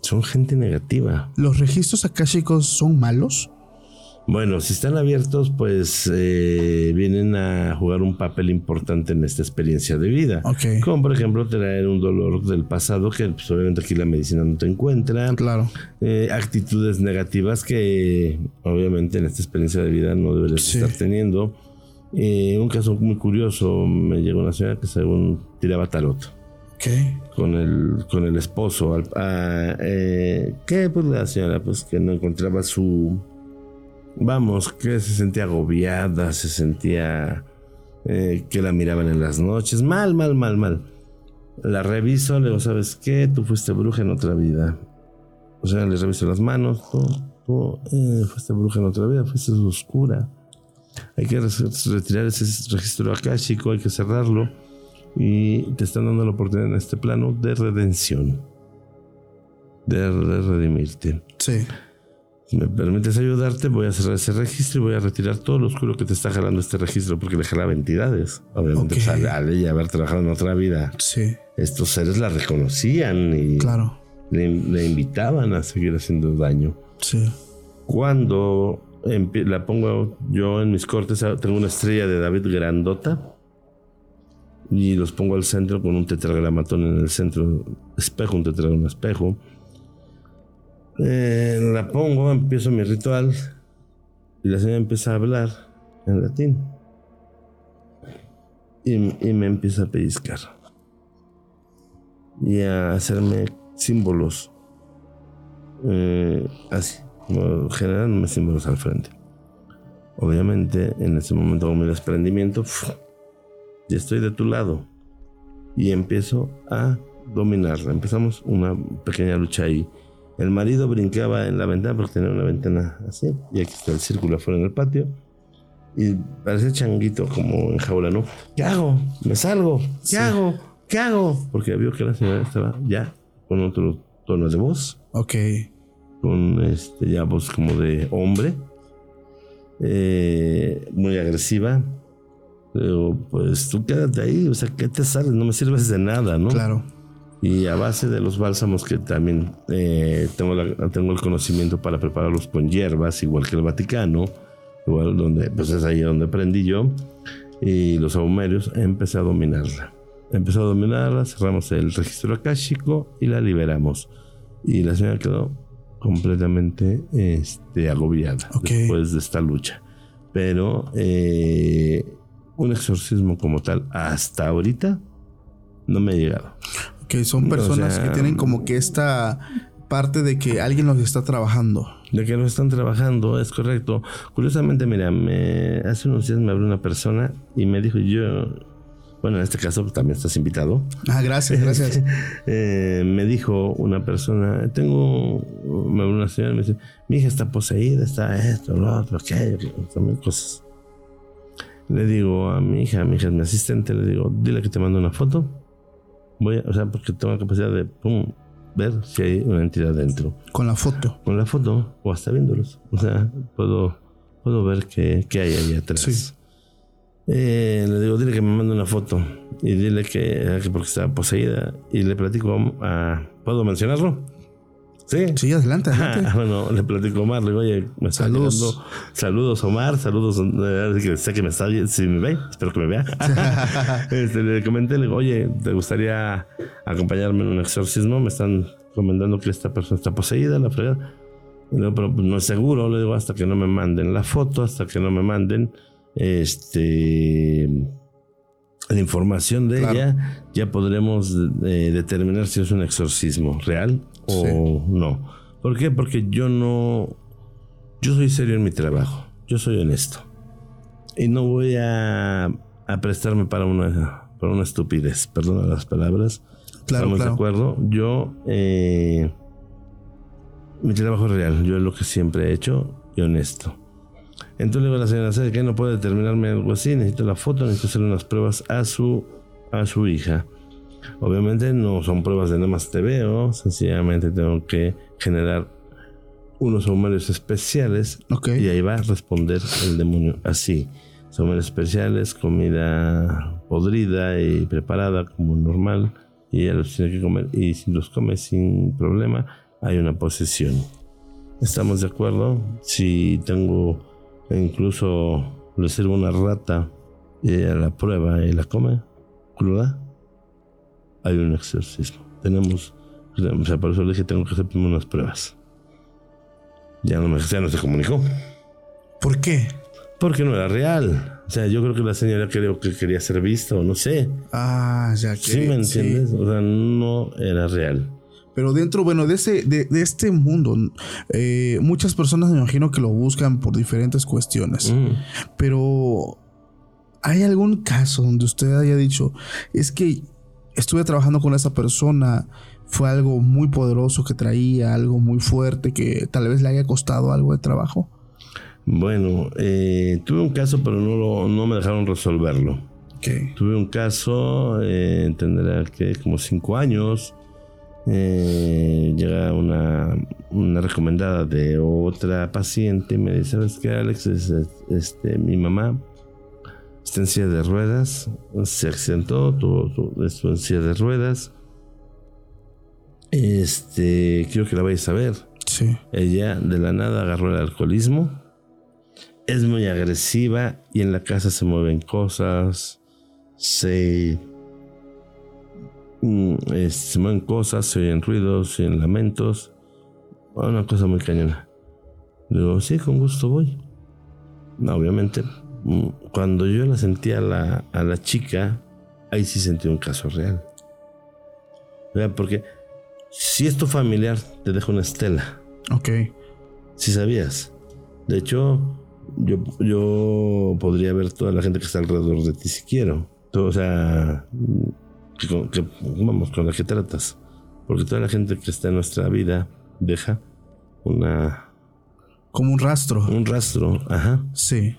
son gente negativa. ¿Los registros akáshicos son malos? Bueno, si están abiertos, pues eh, vienen a jugar un papel importante en esta experiencia de vida. Ok. Como por ejemplo traer un dolor del pasado que pues, obviamente aquí la medicina no te encuentra. Claro. Eh, actitudes negativas que obviamente en esta experiencia de vida no deberías Sí. estar teniendo. Eh, un caso muy curioso, me llegó una señora que según tiraba tarot Ok. con el, con el esposo. Al- a- eh, ¿Qué? Pues la señora pues que no encontraba su... Vamos, que se sentía agobiada, se sentía eh, que la miraban en las noches. Mal, mal, mal, mal. La reviso, le digo, ¿sabes qué? Tú fuiste bruja en otra vida. O sea, le reviso las manos. Tú, tú eh, fuiste bruja en otra vida, fuiste oscura. Hay que retirar ese registro akáshico, hay que cerrarlo. Y te están dando la oportunidad en este plano de redención. De, de redimirte. Sí. Si me permites ayudarte, voy a cerrar ese registro y voy a retirar todo lo oscuro que te está jalando este registro, porque le jalaba entidades. Obviamente, Ok. pues, al, ella haber trabajado en otra vida, Sí. estos seres la reconocían y Claro. le, le invitaban a seguir haciendo daño. Sí. Cuando la pongo yo en mis cortes, ah, tengo una estrella de David grandota y los pongo al centro con un tetragramatón en el centro, espejo, un tetragrama espejo. Eh, la pongo, empiezo mi ritual y la señora empieza a hablar en latín y, y me empieza a pellizcar y a hacerme símbolos eh, así, generándome símbolos al frente. Obviamente, en ese momento con mi desprendimiento, ya estoy de tu lado. Y empiezo a dominarla. Empezamos una pequeña lucha ahí. El marido brincaba en la ventana porque tenía una ventana así. Y aquí está el círculo afuera en el patio. Y parece changuito como en jaula, ¿no? ¿Qué hago? ¿Me salgo? ¿Qué hago? ¿Qué hago? Porque vio que la señora estaba ya con otro tono de voz. Ok. Con este ya voz como de hombre. Eh, muy agresiva. Pero pues tú quédate ahí, o sea, ¿qué te sales? No me sirves de nada, ¿no? Claro. Y a base de los bálsamos que también eh, tengo, tengo el conocimiento para prepararlos con hierbas, igual que el Vaticano, igual donde, pues es ahí donde aprendí yo, y los ahumerios, empecé a dominarla. Empecé a dominarla, cerramos el registro akáshico y la liberamos. Y la señora quedó completamente este, agobiada después de esta lucha. Pero eh, un exorcismo como tal, hasta ahorita, no me ha llegado. Que son personas que tienen como que esta parte de que alguien los está trabajando. De que los están trabajando, es correcto. Curiosamente, mira, me, hace unos días me abrió una persona y me dijo, yo, bueno, en este caso también estás invitado. Ah, gracias, gracias. (laughs) Eh, me dijo una persona, tengo, me abrió una señora y me dice, mi hija está poseída, está esto, lo otro, aquello, también cosas. Le digo a mi hija, mi hija es mi asistente, le digo, dile que te mando una foto. Voy a, o sea, porque tengo la capacidad de pum, ver si hay una entidad dentro. Con la foto. Con la foto, o hasta viéndolos. O sea, puedo, puedo ver qué, qué hay ahí atrás. Sí. Eh, le digo, dile que me mande una foto y dile que, que porque está poseída y le platico a... ¿Puedo mencionarlo? Sí. Sí, adelante, adelante. (laughs) bueno, le platico a Omar, le digo, oye, me está saludos. Saludos, Omar, saludos, eh, sé que me está si me ve, espero que me vea. (laughs) este, le comenté, le digo, oye, ¿te gustaría acompañarme en un exorcismo? Me están comentando que esta persona está poseída, la fregada. No, pero pues, no es seguro, le digo, hasta que no me manden la foto, hasta que no me manden este la información de ella, ya podremos eh, determinar si es un exorcismo real o no. ¿Por qué? Porque yo no. Yo soy serio en mi trabajo. Yo soy honesto. Y no voy a, a prestarme para una, para una estupidez. Perdona las palabras. Claro, ¿Estamos de acuerdo? Yo. Eh, mi trabajo es real. Yo es lo que siempre he hecho y honesto. Entonces le digo a la señora, ¿sabe qué? No puede determinarme algo así. Necesito la foto, necesito hacer unas pruebas a su, a su hija. Obviamente no son pruebas de nada más te veo, sencillamente tengo que generar unos sumarios especiales y ahí va a responder el demonio así. Sumarios especiales, comida podrida y preparada como normal y ella los tiene que comer y si los come sin problema hay una posesión. ¿Estamos de acuerdo? Si tengo incluso le sirvo una rata y a la prueba y la come cruda, hay un exorcismo. Tenemos, o sea, por eso le dije, tengo que hacer primero unas pruebas. Ya no, me, ya no se comunicó. ¿Por qué? Porque no era real. O sea, yo creo que la señora creo que quería ser vista o no sé. Ah, ya que. Sí, ¿me entiendes? O sea, no era real. Pero dentro, bueno, de, ese, de, este mundo, eh, muchas personas me imagino que lo buscan por diferentes cuestiones. Mm. Pero, ¿hay algún caso donde usted haya dicho, es que estuve trabajando con esa persona, fue algo muy poderoso que traía, algo muy fuerte que tal vez le haya costado algo de trabajo? Bueno, eh, tuve un caso, pero no, lo, no me dejaron resolverlo. Tuve un caso, eh, tendrá que como cinco años. Eh, llega una, una, recomendada de otra paciente y me dice, ¿sabes qué, Alex? este, mi mamá está en silla de ruedas, se accidentó, tuvo, tuvo en silla de ruedas. Este, quiero que la vayas a ver. Sí. Ella de la nada agarró el alcoholismo. Es muy agresiva y en la casa se mueven cosas. Se, mm, se mueven cosas, se oyen ruidos, se oyen lamentos. Una cosa muy cañona. Digo, sí, con gusto voy. obviamente cuando yo la sentí a la, a la chica, ahí sí sentí un caso real. Porque si es tu familiar, te deja una estela. Ok. Si sabías. De hecho, yo, yo podría ver toda la gente que está alrededor de ti si quiero. O sea, que, que, vamos, con la que tratas. Porque toda la gente que está en nuestra vida deja una... Como un rastro. Un rastro, ajá. Sí.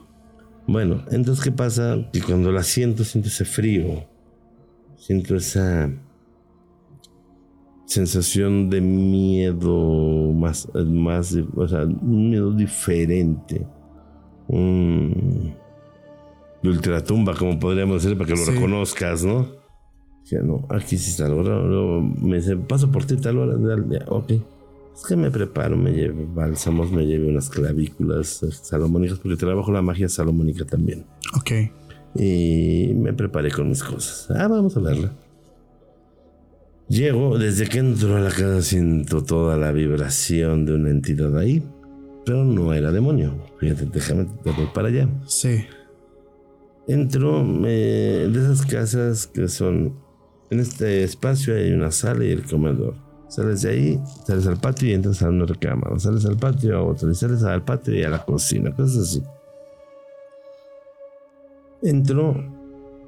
Bueno, entonces, ¿qué pasa? Que cuando la siento, siento ese frío. Siento esa sensación de miedo más, más, o sea, un miedo diferente. Un de ultratumba, como podríamos decir, para que lo reconozcas, ¿no? Sea, no, aquí sí está. Luego, me dice, paso por ti tal hora. Ok. Es que me preparo, me llevo bálsamos, me llevo unas clavículas salomónicas, porque trabajo la magia salomónica también. Ok. Y me preparé con mis cosas. Ah, vamos a verla. Llego, desde que entro a la casa siento toda la vibración de una entidad ahí, pero no era demonio. Fíjate, déjame voy para allá. Sí. Entro de esas casas que son, en este espacio hay una sala y el comedor. Sales de ahí, sales al patio y entras a una recámara. Sales al patio a otra y sales al patio y a la cocina, cosas así. Entro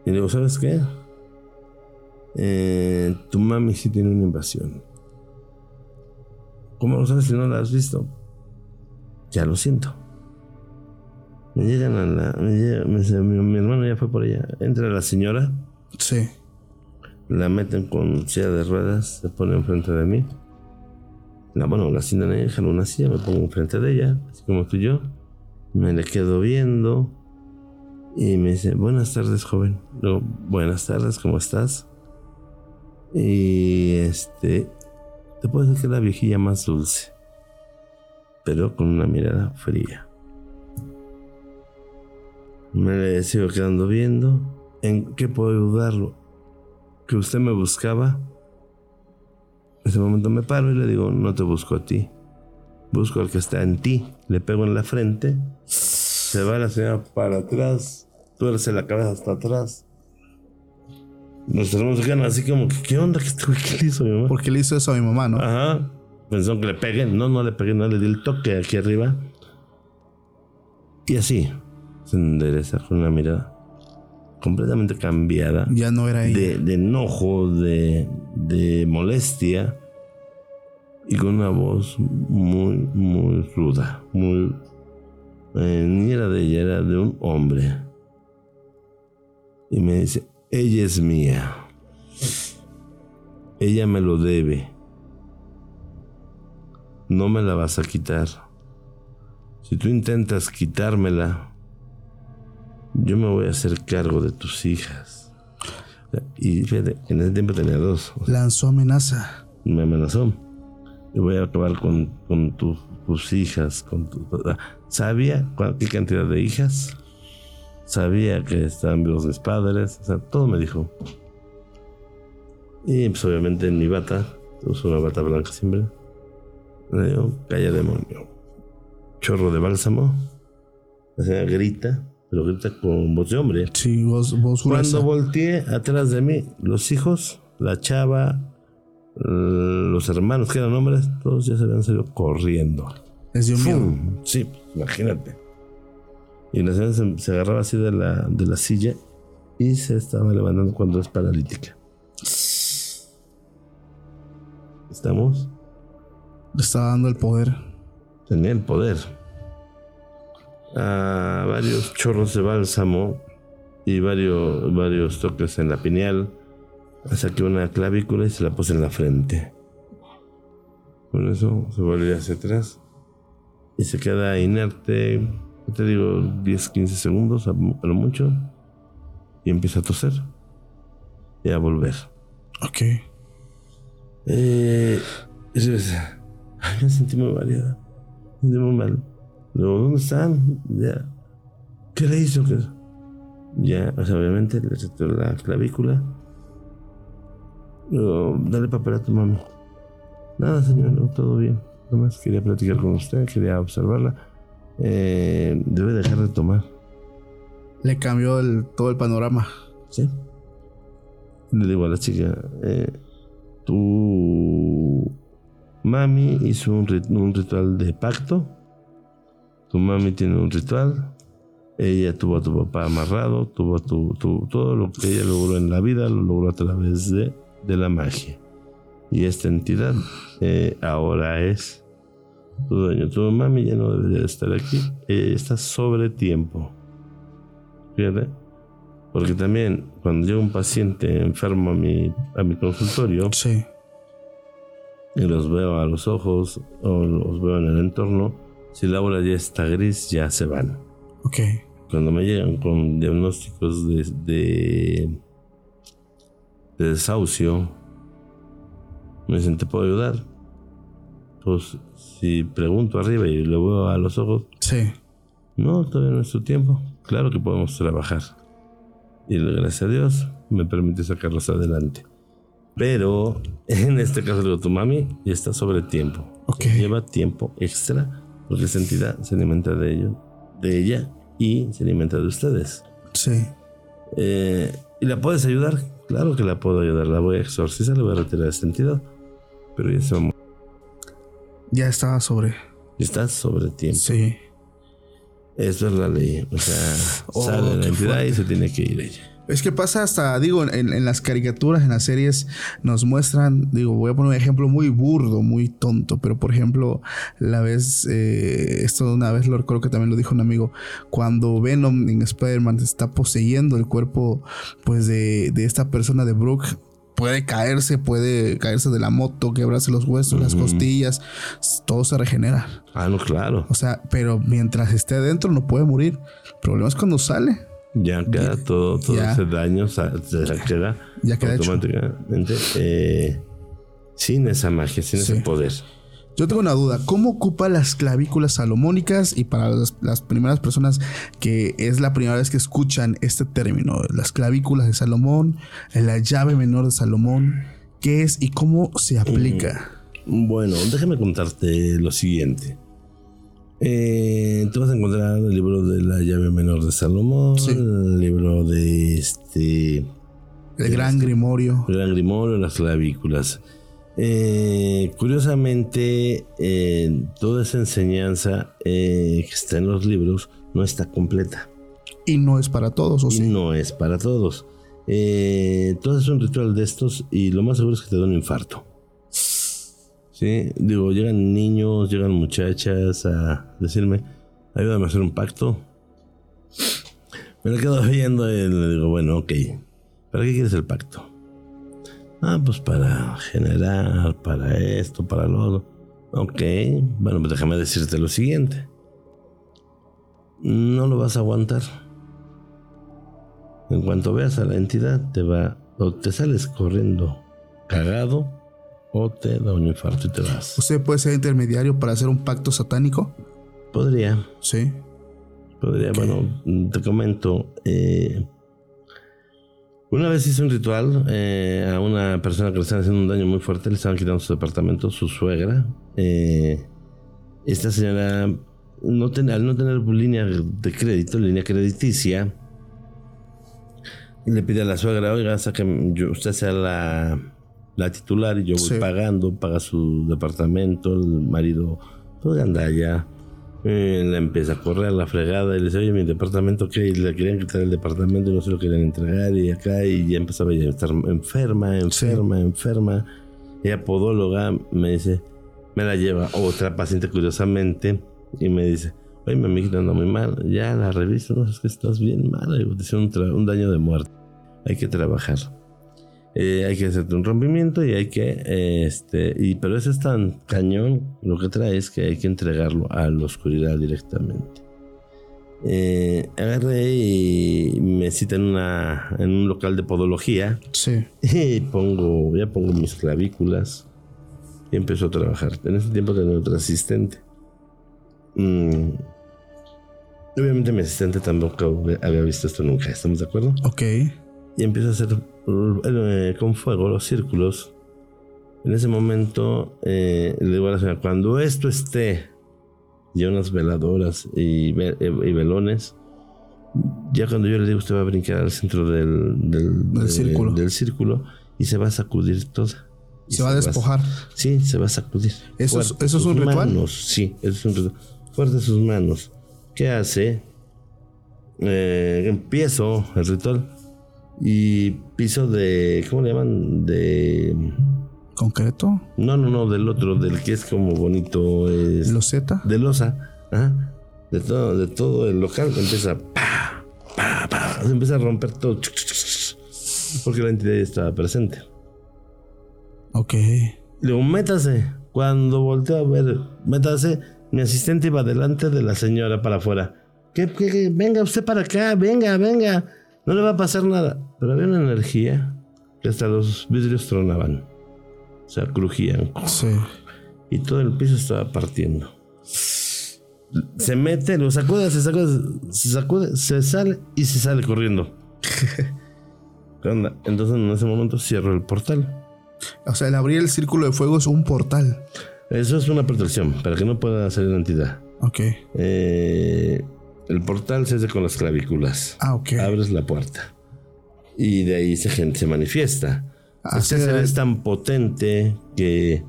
y digo, ¿sabes qué? Eh, tu mami sí tiene una invasión. ¿Cómo lo sabes si no la has visto? Ya lo siento. Me llegan a la. mi, hermano ya fue por ella. Entra la señora. Sí. La meten con silla de ruedas, se pone enfrente de mí. La, bueno, la sientan ahí, dejan una silla, me pongo enfrente de ella, así como tú y yo. Me le quedo viendo. Y me dice, buenas tardes, joven. Luego, buenas tardes, ¿cómo estás? Y este, te puedo decir que es la viejilla más dulce, pero con una mirada fría. Me sigo quedando viendo. ¿En qué puedo ayudarlo? Que usted me buscaba. En ese momento me paro y le digo, no te busco a ti. Busco al que está en ti. Le pego en la frente. Se va la señora para atrás. Tuerce la cabeza hasta atrás. Nos tenemos que así como, ¿qué onda? ¿Qué, le hizo a mi mamá? ¿Por qué le hizo eso a mi mamá, no? Ajá. Pensó que le peguen. No, no le pegué, no le di el toque aquí arriba. Y así, se endereza con una mirada completamente cambiada. Ya no era ella. De, de enojo, de, de molestia. Y con una voz muy, muy ruda. Muy. Eh, ni era de ella, era de un hombre. Y me dice: ella es mía. Ella me lo debe. No me la vas a quitar. Si tú intentas quitármela, yo me voy a hacer cargo de tus hijas. Y fíjate, en ese tiempo tenía dos. Lanzó amenaza. Me amenazó. Yo voy a acabar con, con tus hijas. Con tu, ¿Sabía qué cantidad de hijas? Sabía que estaban vivos mis padres, o sea, todo me dijo. Y pues obviamente en mi bata, uso una bata blanca siempre, me digo, calla demonio. Chorro de bálsamo. O sea, grita, pero grita con voz de hombre. Sí, voz, voz Cuando volteé atrás de mí, los hijos, la chava, los hermanos que eran hombres, todos ya se habían salido corriendo. Es de Sí, imagínate. Y la señora se, agarraba así de la, de la silla y se estaba levantando cuando es paralítica. ¿Estamos? Le estaba dando el poder. Tenía el poder. A varios chorros de bálsamo y varios, varios toques en la pineal. Saqué una clavícula y se la puse en la frente. Con eso se volvió hacia atrás y se queda inerte te digo 10, 15 segundos a, lo mucho y empieza a toser y a volver. Ok. Eh, me sentí muy variada. Me sentí muy mal. Luego, ¿dónde están? Ya. ¿Qué le hizo? ¿Qué? Ya, o sea, obviamente le retiró la clavícula. Luego, dale papel a tu mami. Nada, señor, no, todo bien. Nomás quería platicar con usted, quería observarla eh, debe dejar de tomar. Le cambió el, todo el panorama. Sí. Le digo a la chica, eh, tu mami hizo un, ritual de pacto Tu mami tiene un ritual. Ella tuvo a tu papá amarrado, tuvo a tu, tu- todo lo que ella logró en la vida, lo logró a través de, de la magia. Y esta entidad eh, ahora es tu dueño. Tu mami ya no debería de estar aquí. Ella está sobre tiempo. Fíjate. Porque también cuando llega un paciente enfermo a mi, a mi consultorio Sí. y los veo a los ojos o los veo en el entorno, si la aura ya está gris, ya se van. Ok. Cuando me llegan con diagnósticos de, de, de desahucio, me dicen, ¿te puedo ayudar? Pues si pregunto arriba y le veo a los ojos, Sí. no, todavía no es tu tiempo. Claro que podemos trabajar. Y gracias a Dios me permite sacarlos adelante. Pero (laughs) en este caso, digo, tu mami ya está sobre tiempo. Ok. Lleva tiempo extra porque esa entidad se alimenta de ello, de ella y se alimenta de ustedes. Sí. Eh, ¿Y la puedes ayudar? Claro que la puedo ayudar. La voy a exorcizar, le voy a retirar esa entidad. Pero ya se va a morir. Ya estaba sobre. Estás sobre tiempo. Sí. Eso es la ley. O sea, Oh, sale la entidad fuerte. y se tiene que ir ella. Es que pasa hasta, digo, en, en las caricaturas, en las series, nos muestran, digo, voy a poner un ejemplo muy burdo, muy tonto, pero por ejemplo, la vez, eh, esto una vez lo creo que también lo dijo un amigo, cuando Venom en Spider-Man está poseyendo el cuerpo, pues, de, de esta persona de Brooke, puede caerse, puede caerse de la moto, quebrarse los huesos, las costillas, todo se regenera. Ah, no, claro. O sea, pero mientras esté adentro no puede morir. El problema es cuando sale. Ya queda todo, todo Ya. ese daño, se la queda Ya queda hecho. automáticamente eh, sin esa magia, sin Sí. ese poder. Yo tengo una duda, ¿cómo ocupa las clavículas salomónicas? Y para las, las primeras personas que es la primera vez que escuchan este término, las clavículas de Salomón, la llave menor de Salomón, ¿qué es y cómo se aplica? Bueno, déjame contarte lo siguiente. Eh, tú vas a encontrar el libro de la llave menor de Salomón, Sí. el libro de este El gran grimorio. el gran grimorio, las clavículas. Eh, curiosamente, eh, toda esa enseñanza eh, que está en los libros no está completa. Y no es para todos, ¿o y sí? no es para todos. Eh, tú haces un ritual de estos y lo más seguro es que te da un infarto. Sí, digo, llegan niños, llegan muchachas a decirme, ayúdame a hacer un pacto. Me lo quedo viendo y le digo, bueno, ok, ¿para qué quieres el pacto? Ah, pues para generar, para esto, para lo otro. Ok, bueno, pues déjame decirte lo siguiente. No lo vas a aguantar. En cuanto veas a la entidad, te va, o te sales corriendo cagado, o te da un infarto y te vas. ¿Usted puede ser intermediario para hacer un pacto satánico? Podría, Sí. podría, bueno, te comento. eh, una vez hice un ritual eh, a una persona que le estaban haciendo un daño muy fuerte, le estaban quitando su departamento, su suegra. eh, esta señora, no ten- al no tener línea de crédito, línea crediticia, le pide a la suegra, oiga, hasta que yo- usted sea la, la titular y yo voy Sí. pagando, paga su departamento, el marido, pues anda allá. Eh, le empieza a correr a la fregada y le dice, oye, mi departamento, ¿qué? Y le querían quitar el departamento y no se lo querían entregar y acá y ya empezaba ya a estar enferma, enferma, enferma. Ella podóloga me dice, me la lleva otra paciente curiosamente y me dice, oye, mi amiguita anda muy mal, ya la reviso, no, es que estás bien mala, y te hicieron un, un daño de muerte, hay que trabajar. Eh, hay que hacerte un rompimiento y hay que, eh, este, y, pero ese es tan cañón, lo que trae es que hay que entregarlo a la oscuridad directamente. Eh, agarré y me cita en, una, en un local de podología Sí. (laughs) y pongo, ya pongo mis clavículas y empezó a trabajar. En ese tiempo tenía otro asistente. Mm, Obviamente mi asistente tampoco había visto esto nunca, ¿estamos de acuerdo? Ok. Y empiezo a hacer eh, con fuego los círculos. En ese momento eh, le digo a la señora, cuando esto esté, ya unas veladoras y, ve- eh, y velones, ya cuando yo le digo, usted va a brincar al centro del, del, Del de- círculo. del círculo y se va a sacudir toda. Y Se va a despojar. Sí, se va a sacudir. ¿Eso es- Fuerte eso es un ritual? manos, sí, eso es un ritual. Fuerte sus manos. ¿Qué hace? Eh, empiezo el ritual y piso de. ¿Cómo le llaman? De. ¿Concreto? No, no, no, del otro, del que es como bonito. Es ¿Loseta? de losa. Ajá. De todo, de todo el local empieza. Pa, pa, pa, se empieza a romper todo. Porque la entidad ya estaba presente. Ok. Luego, métase. Cuando volteo a ver, métase. Mi asistente iba delante de la señora para afuera. ¿Qué, qué, qué? Venga usted para acá, venga, venga. No le va a pasar nada. Pero había una energía que hasta los vidrios tronaban. O sea, crujían. Sí. Y todo el piso estaba partiendo. Se mete, lo sacude, se sacude, se sacude, se sale y se sale corriendo. (laughs) ¿Qué onda? Entonces en ese momento cierro el portal. O sea, el abrir el círculo de fuego es un portal. Eso es una protección para que no pueda salir la entidad. Ok. Eh, el portal se hace con las clavículas. Ah, ok. Abres la puerta. Y de ahí se, gente se manifiesta. Así Este ser es. tan potente que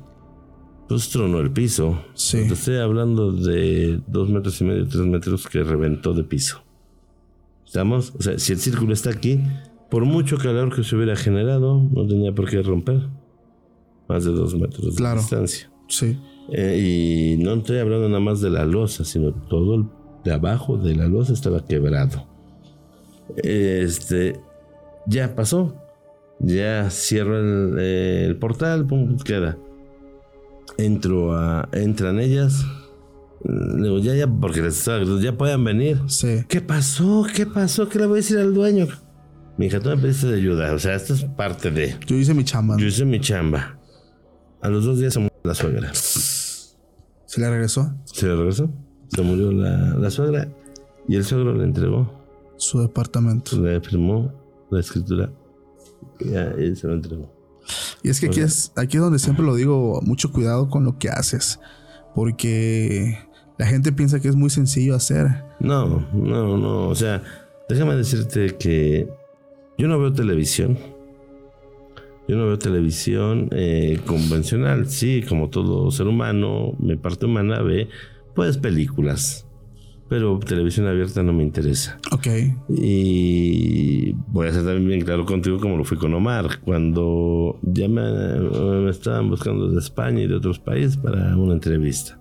pues tronó el piso. Sí. Te estoy hablando de dos metros y medio, tres metros que reventó de piso. ¿Estamos? O sea, si el círculo está aquí, por mucho calor que se hubiera generado, no tenía por qué romper. Más de dos metros de Claro. distancia. Sí. Eh, y no estoy hablando nada más de la losa, sino todo el de abajo de la losa estaba quebrado. Este, ya pasó. Ya cierro el, el portal, pum, queda. Entro a, entran ellas. Le digo, ya, ya, porque les ya pueden venir. Sí. ¿Qué pasó? ¿Qué pasó? ¿Qué le voy a decir al dueño? Mi hija, tú me pediste de ayuda. O sea, esto es parte de. Yo hice mi chamba. Yo hice mi chamba. A los dos días se murió la suegra. ¿Se le regresó? Se le regresó. Se murió la, la suegra y el suegro le entregó, Su departamento. le firmó la escritura y él se lo entregó. Y es que aquí es, aquí es donde siempre lo digo, mucho cuidado con lo que haces. Porque la gente piensa que es muy sencillo hacer. No, no, no. O sea, déjame decirte que yo no veo televisión. Yo no veo televisión eh, convencional. Sí, como todo ser humano, mi parte humana ve pues películas. Pero televisión abierta no me interesa. Ok. Y voy a ser también bien claro contigo como lo fui con Omar. Cuando ya me, me estaban buscando de España y de otros países para una entrevista.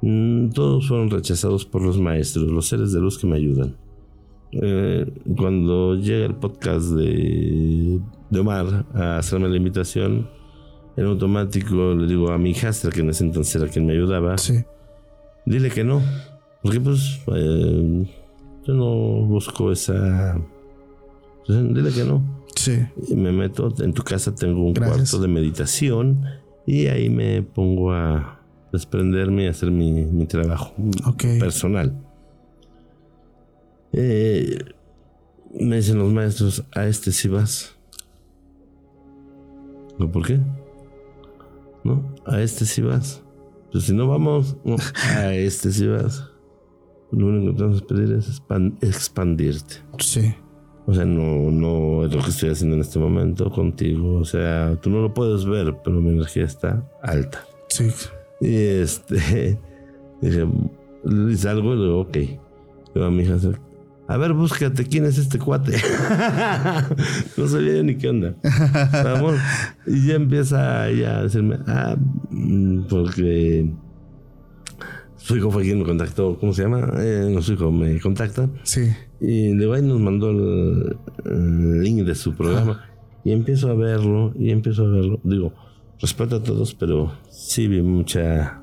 Mm, Todos fueron rechazados por los maestros, los seres de luz que me ayudan. Eh, cuando llega el podcast de, de Omar a hacerme la invitación, en automático le digo a mi hijastra, que en ese entonces era quien me ayudaba, Sí. Dile que no. Porque pues eh, yo no busco esa... Entonces, dile que no. Sí. Y me meto, en tu casa tengo un Gracias. cuarto de meditación y ahí me pongo a desprenderme y hacer mi, mi trabajo personal. Eh, me dicen los maestros, a este sí vas. ¿No, ¿Por qué? No, a este sí vas. Pues si no vamos, a (laughs) este sí vas. Lo único que tenemos que pedir es expan- expandirte. Sí. O sea, no, no es lo que estoy haciendo en este momento contigo. O sea, tú no lo puedes ver, pero mi energía está alta. Sí. Y este, (laughs) dije, y salgo y le digo, ok. Le digo a mi hija, a ver, búscate quién es este cuate. (laughs) no sabía ni qué onda. Vamos. Y ya empieza ella a decirme, ah, mm, porque su hijo fue quien me contactó. ¿Cómo se llama? Eh, no, su hijo me contacta. Sí. Y luego ahí nos mandó el, el link de su programa. Y empiezo a verlo, y empiezo a verlo. Digo, respeto a todos, pero sí vi mucha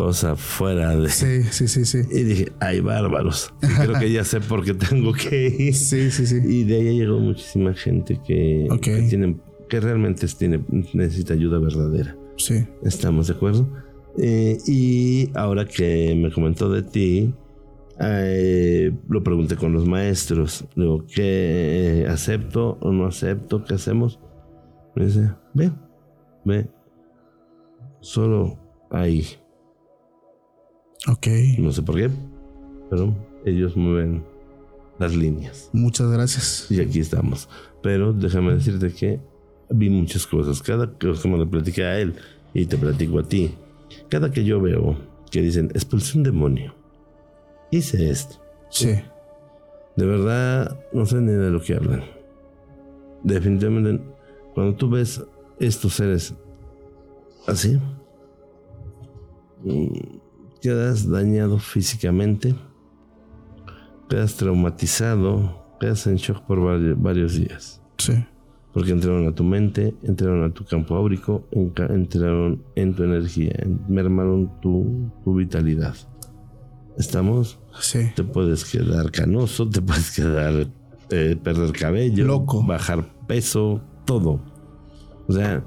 cosa fuera de... Sí, sí, sí, sí. Y dije, ay, bárbaros. Y creo que ya sé por qué tengo que ir. Sí, sí, sí. Y de ahí llegó muchísima gente que, Ok. que, tiene, que realmente tiene, necesita ayuda verdadera. Sí. ¿Estamos de acuerdo? Eh, y ahora que me comentó de ti, eh, lo pregunté con los maestros. Digo, ¿qué acepto o no acepto? ¿Qué hacemos? Me dice, ve, ve. Solo ahí. Ok. No sé por qué, pero ellos mueven las líneas. Muchas gracias. Y aquí estamos. Pero déjame decirte que vi muchas cosas. Cada cosa como le platiqué a él y te platico a ti. Cada que yo veo que dicen expulsé un demonio, hice esto. Sí. De verdad, no sé ni de lo que hablan. Definitivamente, cuando tú ves estos seres así, mm, quedas dañado físicamente, quedas traumatizado, quedas en shock por varios días. Sí. Porque entraron a tu mente, entraron a tu campo áurico, entraron en tu energía, mermaron tu, tu vitalidad. ¿Estamos? Sí. Te puedes quedar canoso, te puedes quedar, eh, perder cabello, Loco. bajar peso, todo. O sea,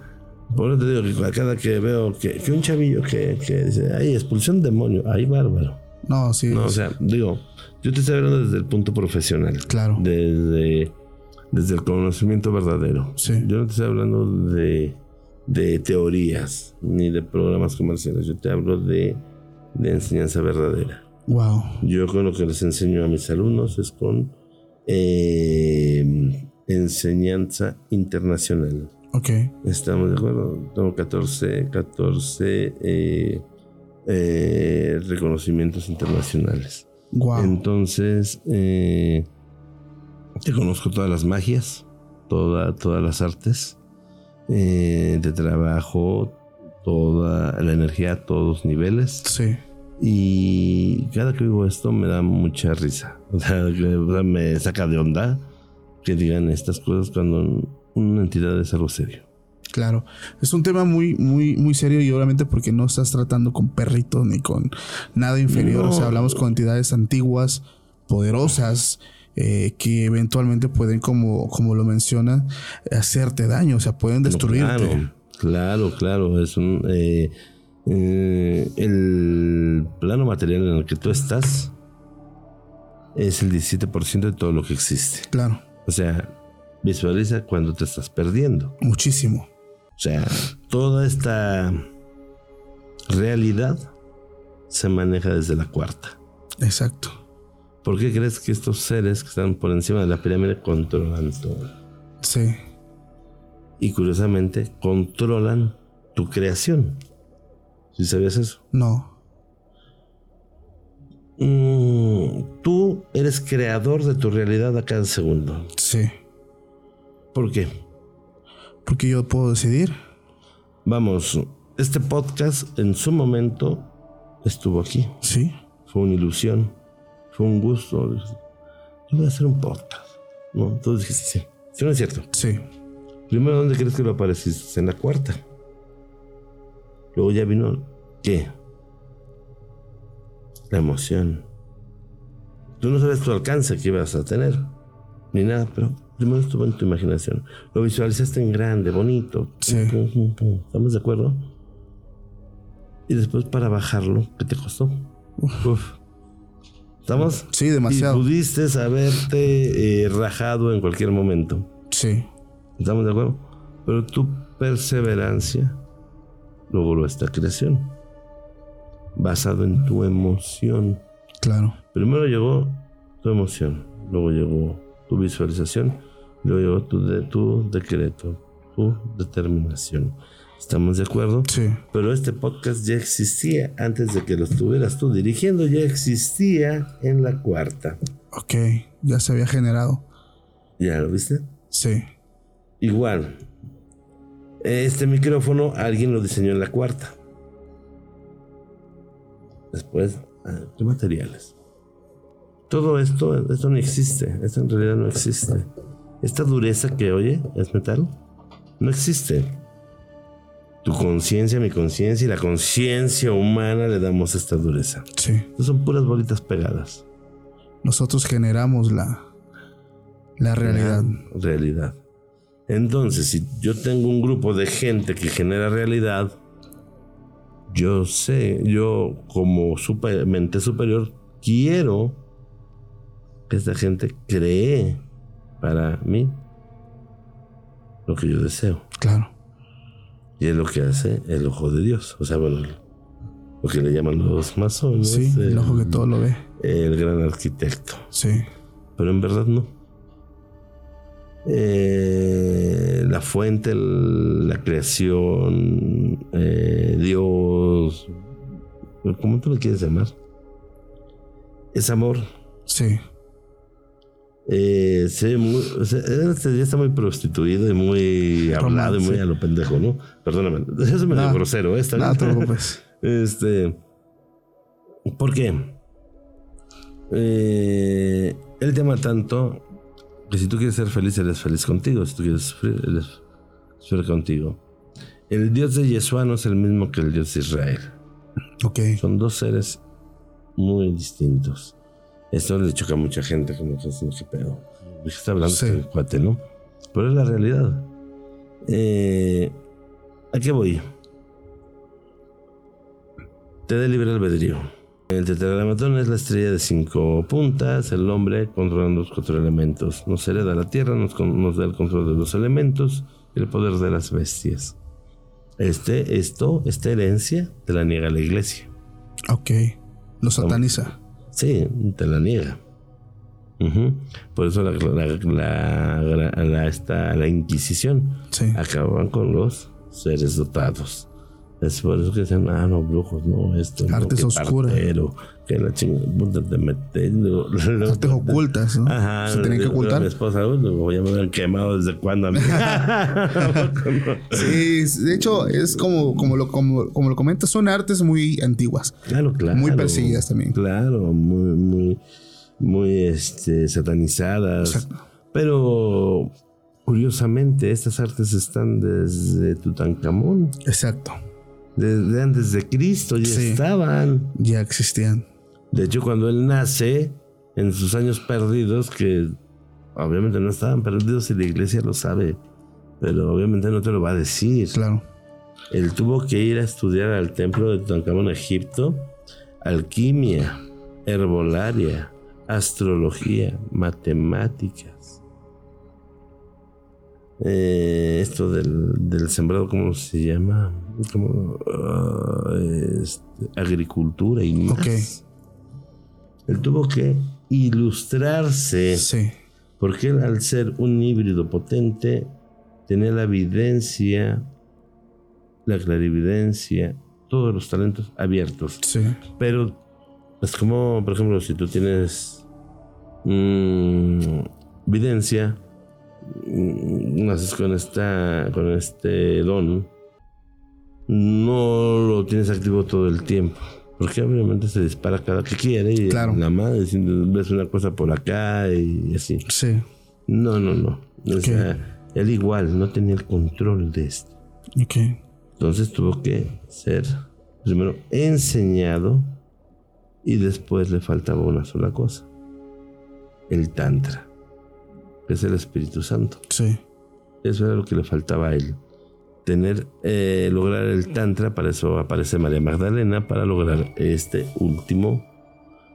por eso te digo que cada que veo que, que un chavillo que, que dice, ay, expulsión demonio, ay, bárbaro. No, sí. No, o sea, digo, yo te estoy hablando desde el punto profesional. Claro. Desde, desde el conocimiento verdadero. Sí. Yo no te estoy hablando de, de teorías ni de programas comerciales. Yo te hablo de, de enseñanza verdadera. Wow. Yo con lo que les enseño a mis alumnos es con eh, enseñanza internacional. Ok. ¿Estamos de acuerdo? Tengo 14, 14 eh, eh, reconocimientos internacionales. Wow. Entonces, eh, te conozco todas las magias, toda, todas las artes eh, de trabajo, toda la energía a todos los niveles. Sí. Y cada que digo esto me da mucha risa. (laughs) O sea, me saca de onda que digan estas cosas cuando una entidad es algo serio. Claro, es un tema muy, muy, muy serio y obviamente porque no estás tratando con perritos ni con nada inferior. No. O sea, hablamos con entidades antiguas, poderosas, eh, que eventualmente pueden, como, como lo menciona, hacerte daño. O sea, pueden destruirte. Claro, claro, claro. Es un. eh, eh, el plano material en el que tú estás es el 17% de todo lo que existe. Claro, O sea, visualiza cuando te estás perdiendo. muchísimo. O sea, toda esta realidad se maneja desde la cuarta. Exacto. ¿Por qué crees que estos seres que están por encima de la pirámide controlan todo? Sí, Y curiosamente, controlan tu creación. ¿Sí sabías eso? no, Mm, tú eres creador de tu realidad a cada segundo. sí. ¿Por qué? Porque yo puedo decidir. Vamos, este podcast en su momento estuvo aquí. Sí, Fue una ilusión. Fue un gusto. Yo voy a hacer un podcast. ¿No? Tú dijiste, sí. Sí, no es cierto. sí, Primero, ¿dónde crees que lo apareciste? En la cuarta. Luego ya vino, ¿qué? La emoción. Tú no sabes tu alcance que ibas a tener, ni nada, pero primero estuvo en tu imaginación. Lo visualizaste en grande, bonito. Sí. ¿Estamos de acuerdo? Y después para bajarlo, ¿qué te costó? Uf. ¿Estamos? sí, demasiado. Y pudiste haberte eh, rajado en cualquier momento. Sí, ¿Estamos de acuerdo? Pero tu perseverancia logró esta creación. Basado en tu emoción. claro. Primero llegó tu emoción, luego llegó tu visualización, luego llegó tu, de, tu decreto, tu determinación. ¿Estamos de acuerdo? Sí, Pero este podcast ya existía antes de que lo estuvieras tú dirigiendo, ya existía en la cuarta. ok, ya se había generado. ¿Ya lo viste? Sí, Igual, este micrófono alguien lo diseñó en la cuarta. Después, ah, ¿qué materiales? Todo esto, esto no existe. Esto en realidad no existe. Esta dureza que oye es metal. No existe. Tu conciencia, mi conciencia y la conciencia humana le damos esta dureza. sí. Son puras bolitas pegadas. Nosotros generamos la, la realidad. realidad. Entonces, si yo tengo un grupo de gente que genera realidad, yo sé, yo como super- mente superior, quiero esta gente cree para mí lo que yo deseo. Claro. Y es lo que hace el ojo de Dios. O sea, bueno, lo que le llaman los masones. Sí, el ojo que todo lo ve. el gran arquitecto. Sí, pero en verdad no. Eh, la fuente, el- la creación, eh, Dios, ¿cómo tú le quieres llamar? es amor. Sí. Eh, se ve muy, o sea, este ya está muy prostituido y muy hablado y muy a lo pendejo, ¿no? Perdóname, (laughs) eso es medio No, grosero, ¿eh? Bien. te preocupes. (laughs) Este. ¿Por qué? Eh, él te ama tanto que si tú quieres ser feliz, él es feliz contigo. Si tú quieres sufrir, él es sufrir contigo. El Dios de Yeshua no es el mismo que el Dios de Israel. Ok. Son dos seres muy distintos. Esto le choca a mucha gente, como que no qué pedo. ¿De qué está hablando Sí. este cuate, no? Pero es la realidad. Eh, ¿A qué voy? Te da libre albedrío. El tetragramatón es la estrella de cinco puntas, el hombre controlando los cuatro elementos. Nos hereda la tierra, nos da el control de los elementos y el poder de las bestias. Este, esto, esta herencia, te la niega la iglesia. Ok. Lo sataniza. Sí, te la niega. Ujú. Por eso la, la, la- la- esta- la Inquisición Sí. acababan con los seres dotados. Es por eso que dicen, ah, no, brujos, no, esto. no, Artes que oscuras. que la chingada, puta, te metes. luego- luego- (laughs) Artes ocultas, ¿no? Ajá. Se tienen que luego Mi ocultar. esposa, ya me habían quemado desde amigo? (laughs) (laughs) Sí, de hecho, es como, como, lo, como, como lo comentas, son artes muy antiguas. Claro, claro. Muy perseguidas también. Claro, muy, muy, muy este, satanizadas. Exacto. Pero curiosamente, estas artes están desde Tutankamón, Exacto. Desde antes de Cristo, ya Sí. estaban. Ya existían. De hecho, cuando él nace, en sus años perdidos, que obviamente no estaban perdidos y la iglesia lo sabe, pero obviamente no te lo va a decir. Claro. Él tuvo que ir a estudiar al templo de Tutankamón, Egipto, alquimia, herbolaria, astrología, matemáticas. Eh, esto del, del sembrado, ¿cómo se llama? Como, ah, este, agricultura y más. Él tuvo que ilustrarse. Sí. Porque él, al ser un híbrido potente, tenía la evidencia, la clarividencia, todos los talentos abiertos. Sí. Pero es como, por ejemplo, si tú tienes mm, evidencia, mm, naces con esta, con este don, no lo tienes activo todo el tiempo. Porque obviamente se dispara cada que quiere y Claro. la madre ves una cosa por acá y así. Sí. No, no, no. O sea, él igual no tenía el control de esto. Ok. Entonces tuvo que ser primero enseñado y después le faltaba una sola cosa. El Tantra, que es el Espíritu Santo. Sí. Eso era lo que le faltaba a él. Tener, eh, lograr el Tantra, para eso aparece María Magdalena, para lograr este último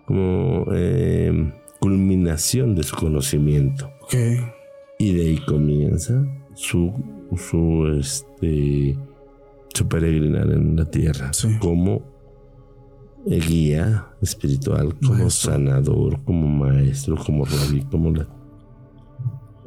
como eh, culminación de su conocimiento. Ok. Y de ahí comienza su, su, este, su peregrinar en la tierra. Sí. Como eh, guía espiritual, como Maestro. sanador, como maestro, como rabí, como la...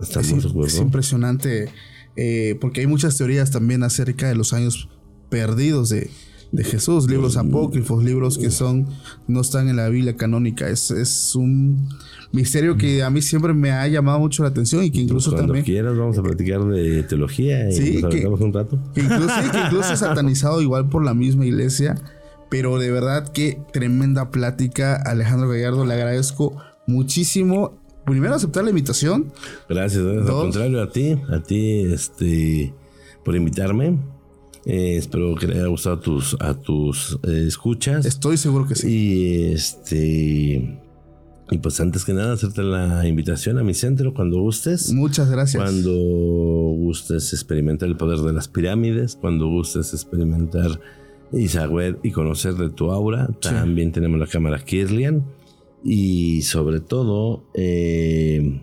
¿Estamos Es, de acuerdo? es impresionante eh, porque hay muchas teorías también acerca de los años perdidos de, de Jesús, libros apócrifos, libros que son no están en la Biblia canónica. Es, es un misterio que a mí siempre me ha llamado mucho la atención y que incluso Cuando también quieras vamos a platicar de teología y Sí, nos que- un rato. que incluso, sí, que incluso es (laughs) satanizado igual por la misma iglesia. Pero de verdad que tremenda plática, Alejandro Gallardo. Le agradezco muchísimo. Primero aceptar la invitación. Gracias, ¿eh? al contrario a ti, a ti, este, por invitarme. Eh, espero que le haya gustado a tus, a tus eh, escuchas. Estoy seguro que sí. Y este. Y pues antes que nada, hacerte la invitación a mi centro cuando gustes. Muchas gracias. Cuando gustes experimentar el poder de las pirámides, cuando gustes experimentar y saber y conocer de tu aura, Sí. también tenemos la cámara Kirlian. Y sobre todo, eh,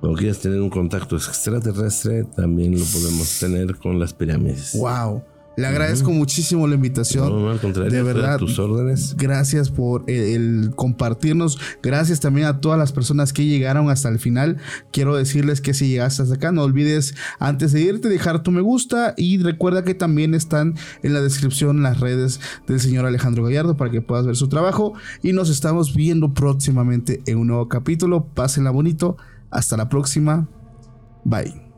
cuando quieras tener un contacto extraterrestre, también lo podemos tener con las pirámides. Wow. Le agradezco muchísimo la invitación. No, al contrario, de verdad. tus órdenes. Gracias por el, el, compartirnos. Gracias también a todas las personas que llegaron hasta el final. Quiero decirles que si llegaste hasta acá, no olvides antes de irte dejar tu me gusta y recuerda que también están en la descripción las redes del señor Alejandro Gallardo para que puedas ver su trabajo. Y nos estamos viendo próximamente en un nuevo capítulo. Pásenla bonito. Hasta la próxima. Bye.